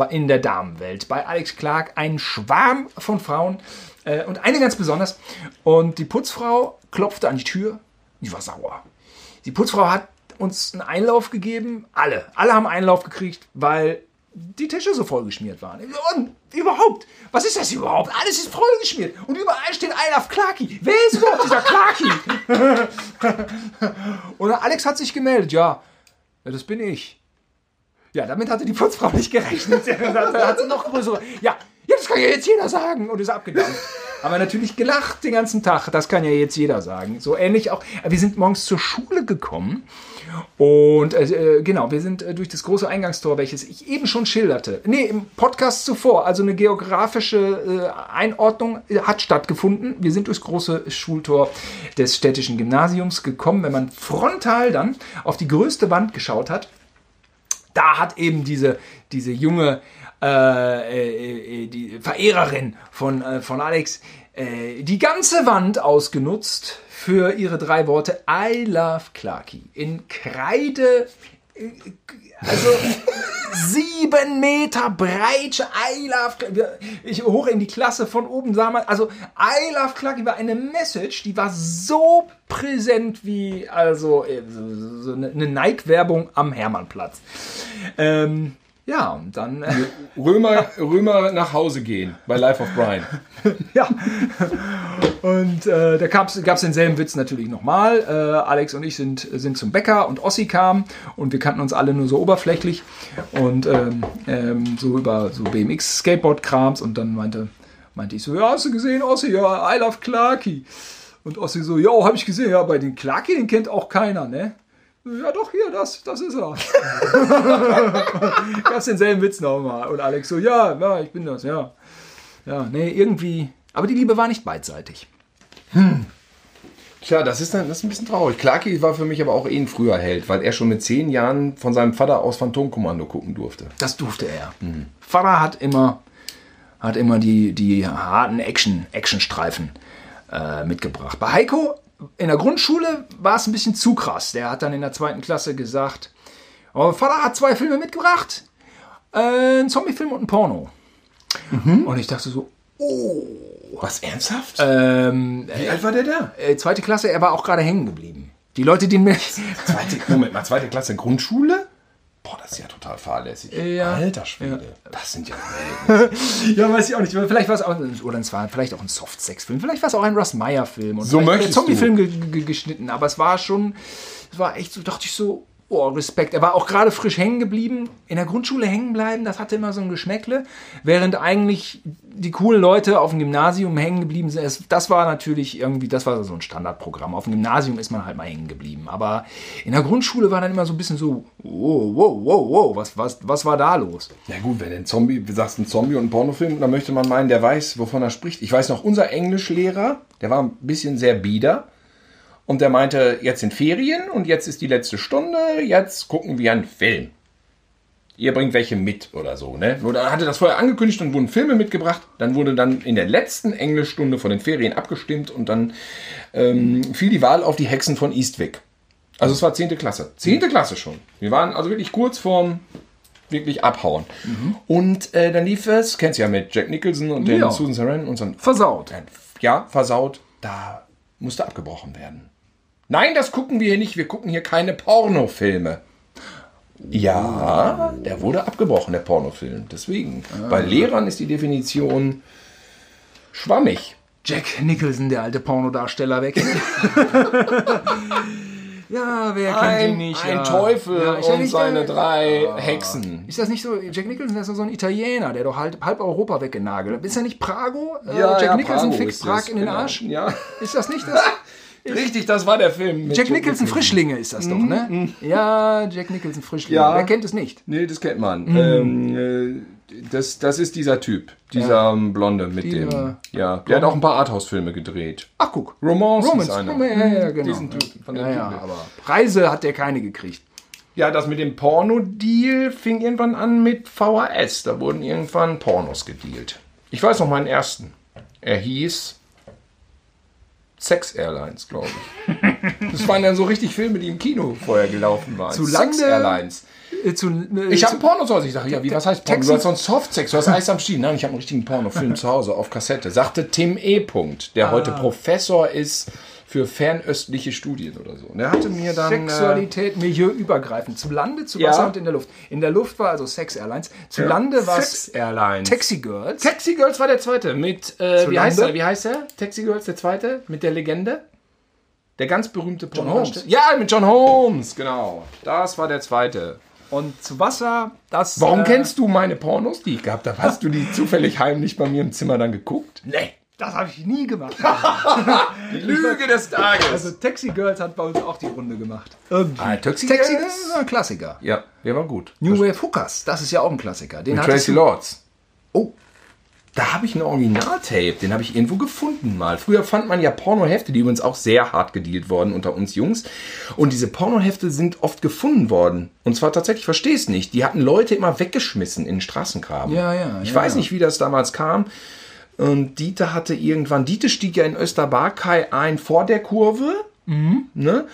in der Damenwelt. Bei Alex Clark ein Schwarm von Frauen äh, und eine ganz besonders. Und die Putzfrau klopfte an die Tür. Die war sauer. Die Putzfrau hat uns einen Einlauf gegeben. Alle. Alle haben Einlauf gekriegt, weil die Tische so vollgeschmiert waren. Und überhaupt, was ist das überhaupt? Alles ist vollgeschmiert. Und überall steht I love Clarky. Wer ist überhaupt dieser Clarky? Und Alex hat sich gemeldet. Ja, das bin ich. Ja, damit hatte die Putzfrau nicht gerechnet. Hat sie noch größere. Ja, ja, das kann ja jetzt jeder sagen. Und ist abgedampft. Aber natürlich gelacht den ganzen Tag. Das kann ja jetzt jeder sagen. So ähnlich auch. Wir sind morgens zur Schule gekommen. Und äh, genau, wir sind äh, durch das große Eingangstor, welches ich eben schon schilderte. Nee, im Podcast zuvor. Also eine geografische äh, Einordnung äh, hat stattgefunden. Wir sind durchs große Schultor des städtischen Gymnasiums gekommen. Wenn man frontal dann auf die größte Wand geschaut hat, da hat eben diese, diese junge äh, äh, äh, die Verehrerin von, äh, von Alex äh, die ganze Wand ausgenutzt für ihre drei Worte I love Clarky. In Kreide, äh, also sieben Meter breit, I love. Ich hoch in die Klasse von oben sah man, also I love Clarky war eine Message, die war so präsent wie also so, eine Nike-Werbung am Hermannplatz. Ähm, ja, und dann äh, Römer, Römer nach Hause gehen bei Life of Brian. ja. Und äh, da gab es denselben Witz natürlich nochmal. Äh, Alex und ich sind, sind zum Bäcker und Ossi kam und wir kannten uns alle nur so oberflächlich und ähm, ähm, so über so BMX-Skateboard-Krams und dann meinte, meinte ich so, ja, hast du gesehen, Ossi? Ja, I love Clarky. Und Ossi so, ja, habe ich gesehen, ja, bei den Clarky, den kennt auch keiner, ne? Ja, doch, hier, das, das ist er. Gab's denselben Witz nochmal. Und Alex so, ja, ja, ich bin das, ja. Ja, nee, irgendwie. Aber die Liebe war nicht beidseitig. Tja, das ist, dann, das ist ein bisschen traurig. Clarky war für mich aber auch eh ein früher Held, weil er schon mit zehn Jahren von seinem Vater aus Phantomkommando gucken durfte. Das durfte er. Vater hat immer, hat immer die, die harten Action, Actionstreifen äh, mitgebracht. Bei Heiko in der Grundschule war es ein bisschen zu krass. Der hat dann in der zweiten Klasse gesagt, oh, Vater hat zwei Filme mitgebracht. Äh, ein Zombiefilm und ein Porno. Und ich dachte so, Was, ernsthaft? ähm, Wie alt war der da? äh, zweite Klasse, er war auch gerade hängen geblieben. Die Leute, die mir. Zweite, Moment mal, zweite Klasse Grundschule? Das ist ja total fahrlässig. Ja. Alter Schwede. Das sind ja. Ja, weiß ich auch nicht. Vielleicht war es auch, oder es war vielleicht auch ein Soft-Sex-Film. Vielleicht war es auch ein Russ Meyer-Film. So möchtest der Zombie-Film ge ge geschnitten. Aber es war schon, es war echt so, dachte ich so, oh, Respekt. Er war auch gerade frisch hängen geblieben. In der Grundschule hängen bleiben, das hatte immer so ein Geschmäckle. Während eigentlich die coolen Leute auf dem Gymnasium hängen geblieben sind. Das war natürlich irgendwie, das war so ein Standardprogramm. Auf dem Gymnasium ist man halt mal hängen geblieben. Aber in der Grundschule war dann immer so ein bisschen so, wow, wow, wow, wow, was, was, was war da los? Ja gut, wenn ein Zombie, du sagst ein Zombie und ein Pornofilm, dann möchte man meinen, der weiß, wovon er spricht. Ich weiß noch, unser Englischlehrer, der war ein bisschen sehr bieder und der meinte, jetzt sind Ferien und jetzt ist die letzte Stunde, jetzt gucken wir einen Film. ihr bringt welche mit oder so. Ne? Nur dann hatte das vorher angekündigt und wurden Filme mitgebracht. Dann wurde dann in der letzten Englischstunde von den Ferien abgestimmt und dann ähm, fiel die Wahl auf die Hexen von Eastwick. Also es war 10. Klasse. 10. Klasse schon. Wir waren also wirklich kurz vorm wirklich abhauen. Und äh, dann lief es, kennst du ja mit Jack Nicholson und den Ja. Susan Sarandon und so. Versaut. Ja, versaut. Da musste abgebrochen werden. Nein, das gucken wir hier nicht. Wir gucken hier keine Pornofilme. Ja, der wurde abgebrochen, der Pornofilm. Deswegen. Bei Lehrern ist die Definition schwammig. Jack Nicholson, der alte Pornodarsteller, weg. ja, wer kennt ihn Ein, nicht? ein ja. Teufel Ja, ja und nicht seine der- drei Hexen. Ist das nicht so, Jack Nicholson ist doch so ein Italiener, der doch halt halb Europa weggenagelt hat. Ist er nicht Prago? Äh, Jack Nicholson Prago fixt ist Prag in den genau. Arsch? Ja. Ist das nicht das? Richtig, das war der Film. mit Jack Nicholson Frischlinge ist das doch, ne? Ja, Jack Nicholson Frischlinge. Ja. Wer kennt es nicht? Nee, das kennt man. Mhm. Ähm, äh, das, das ist dieser Typ. Dieser ähm, Blonde mit Dieser dem. Ja, der hat auch ein paar Arthouse-Filme gedreht. Ach, guck. Romance, Romance. ist einer. Ja, ja, ja, genau. Diesen Typ, von ja, ja, aber Preise hat der keine gekriegt. Ja, das mit dem Porno-Deal fing irgendwann an mit VHS. Da wurden irgendwann Pornos gedealt. Ich weiß noch meinen ersten. Er hieß Sex Airlines, glaube ich. Das waren dann so richtig Filme, die im Kino vorher gelaufen waren. Zu Sex Lande- Airlines. Äh, zu, äh, Ich habe einen Porno zu Hause. Ich dachte, ja, wie, was heißt Porno? Taxi- Du hast so einen Softsex, du hast Eis am Stiel. Nein, ich habe einen richtigen Pornofilm zu Hause auf Kassette. Sagte Tim E. Punkt, der heute Professor ist für fernöstliche Studien oder so. Und der hatte mir dann... Äh, Sexualität milieuübergreifend. Zu Lande, zu Ja. Wasser und in der Luft. In der Luft war also Sex Airlines. Zu Lande war Sex Airlines. Taxi Girls. Taxi Girls war der zweite. Mit, äh, wie heißt er? Wie heißt er? Taxi Girls, der zweite? Mit der Legende? Der ganz berühmte John Holmes. Ja, mit John Holmes, genau. Das war der zweite. Und zu Wasser, das. Warum äh, kennst du meine Pornos, die ich gehabt habe? Hast du die zufällig heimlich bei mir im Zimmer dann geguckt? Nee, das habe ich nie gemacht. Die Lüge des Tages. also Taxi Girls hat bei uns auch die Runde gemacht. Irgendwie. Ah, Taxi Taxi Girls? Ist ein Klassiker. ja, der war gut. New Wave Hookers, das ist ja auch ein Klassiker. Den Mit Tracy Lords. Oh, Da habe ich ein Originaltape, den habe ich irgendwo gefunden mal. Früher fand man ja Pornohefte, die übrigens auch sehr hart gedealt worden unter uns Jungs. Und diese Pornohefte sind oft gefunden worden. Und zwar tatsächlich, ich verstehe es nicht. Die hatten Leute immer weggeschmissen in den Straßengraben. Ja, ja, Ich ja, weiß ja. nicht, wie das damals kam. Und Dieter hatte irgendwann, Dieter stieg ja in Österbarkei ein vor der Kurve. Ne?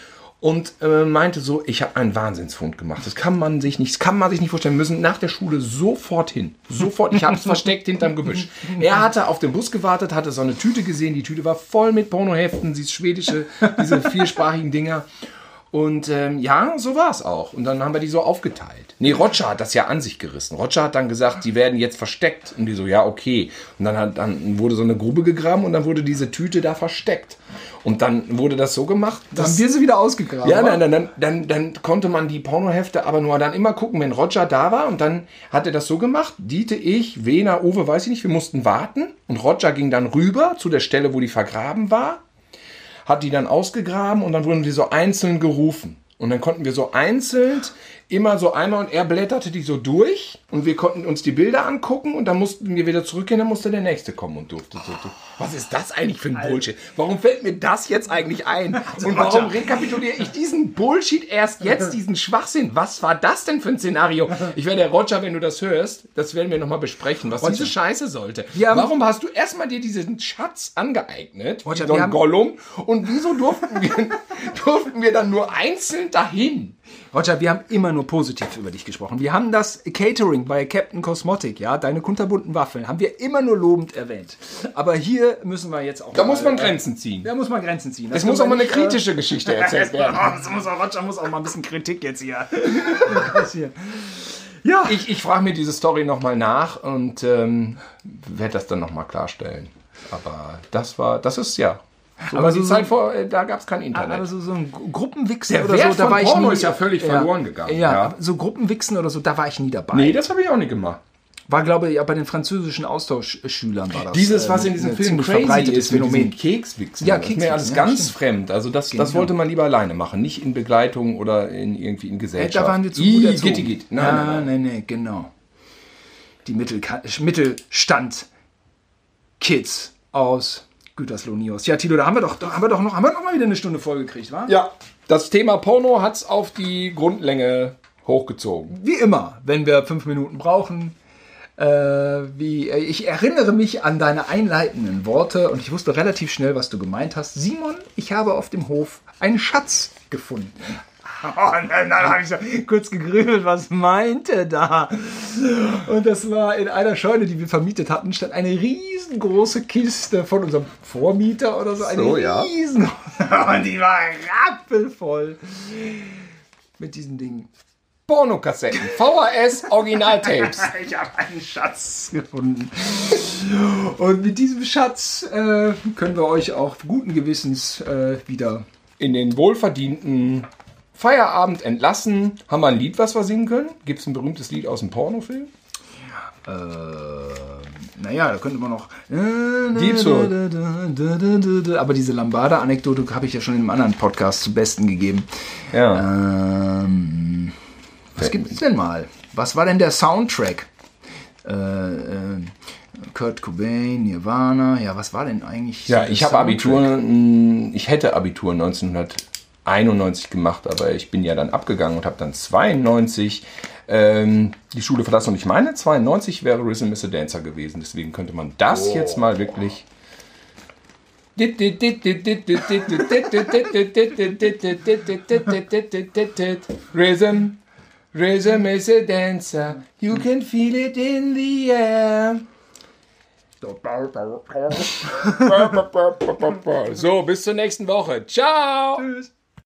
Und äh, meinte so, ich habe einen Wahnsinnsfund gemacht. Das kann man sich nicht, das kann man sich nicht vorstellen. Wir müssen nach der Schule sofort hin. Sofort. Ich habe es versteckt hinterm Gebüsch. Er hatte auf den Bus gewartet, hatte so eine Tüte gesehen. Die Tüte war voll mit Pornoheften, dieses schwedische, diese viersprachigen Dinger. Und ähm, ja, so war es auch. Und dann haben wir die so aufgeteilt. Nee, Roger hat das ja an sich gerissen. Roger hat dann gesagt, die werden jetzt versteckt. Und die so, ja, okay. Und dann, hat, dann wurde so eine Grube gegraben und dann wurde diese Tüte da versteckt. Und dann wurde das so gemacht, dann haben wir sie wieder ausgegraben. ja, nein, nein, dann, dann, dann konnte man die Pornohefte aber nur dann immer gucken, wenn Roger da war. Und dann hat er das so gemacht. Diete, ich, Wena, Uwe, weiß ich nicht, wir mussten warten. Und Roger ging dann rüber zu der Stelle, wo die vergraben war. Hat die dann ausgegraben und dann wurden die so einzeln gerufen. Und dann konnten wir so einzeln immer so einmal und er blätterte die so durch und wir konnten uns die Bilder angucken und dann mussten wir wieder zurückgehen, dann musste der nächste kommen und durfte so. so. Was ist das eigentlich für ein Bullshit? Warum fällt mir das jetzt eigentlich ein? Und warum rekapituliere ich diesen Bullshit erst jetzt, diesen Schwachsinn? Was war das denn für ein Szenario? Ich werde, Roger, wenn du das hörst, das werden wir nochmal besprechen, was diese Scheiße sollte. Warum hast du erstmal dir diesen Schatz angeeignet, Roger, haben- Gollum, und wieso durften wir, durften wir dann nur einzeln dahin? Roger, wir haben immer nur positiv über dich gesprochen. Wir haben das Catering bei Captain Cosmotic, ja, deine kunterbunten Waffeln, haben wir immer nur lobend erwähnt. Aber hier müssen wir jetzt auch. Da muss man äh, Grenzen ziehen. Da muss man Grenzen ziehen. Es muss auch mal eine kritische. kritische Geschichte erzählt werden. Das muss auch, Roger muss auch mal ein bisschen Kritik jetzt hier passieren. Ja, Ich, ich frage mir diese Story nochmal nach und ähm, werde das dann nochmal klarstellen. Aber das war, das ist ja. So Aber war so- die Zeit vor, äh, da gab es kein Internet. aber so, so ein Gruppenwichsen Der oder Wert so, da von war ich Porno nie, ist ja völlig verloren gegangen, Ja, ja. so Gruppenwichsen oder so, da war ich nie dabei. nee, das habe ich auch nicht gemacht. War, glaube ich, ja, bei den französischen Austauschschülern war das. Dieses, äh, was in diesem ein Film crazy ist, mit Phänomen. diesem Kekswichsen. Ja, das ist mir Kekswichsen, alles ja, ganz stimmt. fremd. Also das, das Genau. wollte man lieber alleine machen, nicht in Begleitung oder in irgendwie in Äh, Gesellschaft. Da waren wir zu Ih, gut erzogen. Gitti, gitti. Nein, ja, nein, nein. nee, genau. Die Mittelstand Kids aus Gütersloh Nios. Ja, Tilo, da haben wir doch, da haben wir doch noch, haben wir noch mal wieder eine Stunde voll gekriegt, wa? Ja, das Thema Porno hat es auf die Grundlänge Hochgezogen. Wie immer, wenn wir fünf Minuten brauchen. Äh, wie, äh, ich erinnere mich an deine einleitenden Worte und ich wusste relativ schnell, was du gemeint hast. Simon, ich habe auf dem Hof einen Schatz gefunden. Oh, dann, dann habe ich so kurz gegrübelt, was meinte da? Und das war in einer Scheune, die wir vermietet hatten, stand eine riesengroße Kiste von unserem Vormieter oder so. Eine So, ja. riesen und die war rappelvoll mit diesen Dingen. Pornokassetten. VHS Originaltapes. Ich habe einen Schatz gefunden. Und mit diesem Schatz äh, können wir euch auch guten Gewissens äh, wieder. In den wohlverdienten Feierabend entlassen. Haben wir ein Lied, was wir singen können? Gibt es ein berühmtes Lied aus dem Pornofilm? Äh, naja, da könnte man noch. Deep Aber diese Lambada-Anekdote habe ich ja schon in einem anderen Podcast zum Besten gegeben. Ja. Ähm, was gibt's denn mal? Was war denn der Soundtrack? Äh, äh, Kurt Cobain, Nirvana. Ja, was war denn eigentlich? Ja, ich habe? Abitur, ich hätte Abitur 1991 gemacht, aber ich bin ja dann abgegangen und habe dann 92 ähm, die Schule verlassen. Und ich meine, 92 wäre Rhythm is a Dancer gewesen. Deswegen könnte man das jetzt mal wirklich. Rhythm, rhythm is a dancer. You can feel it in the air. So, bis zur nächsten Woche. Ciao. Tschüss.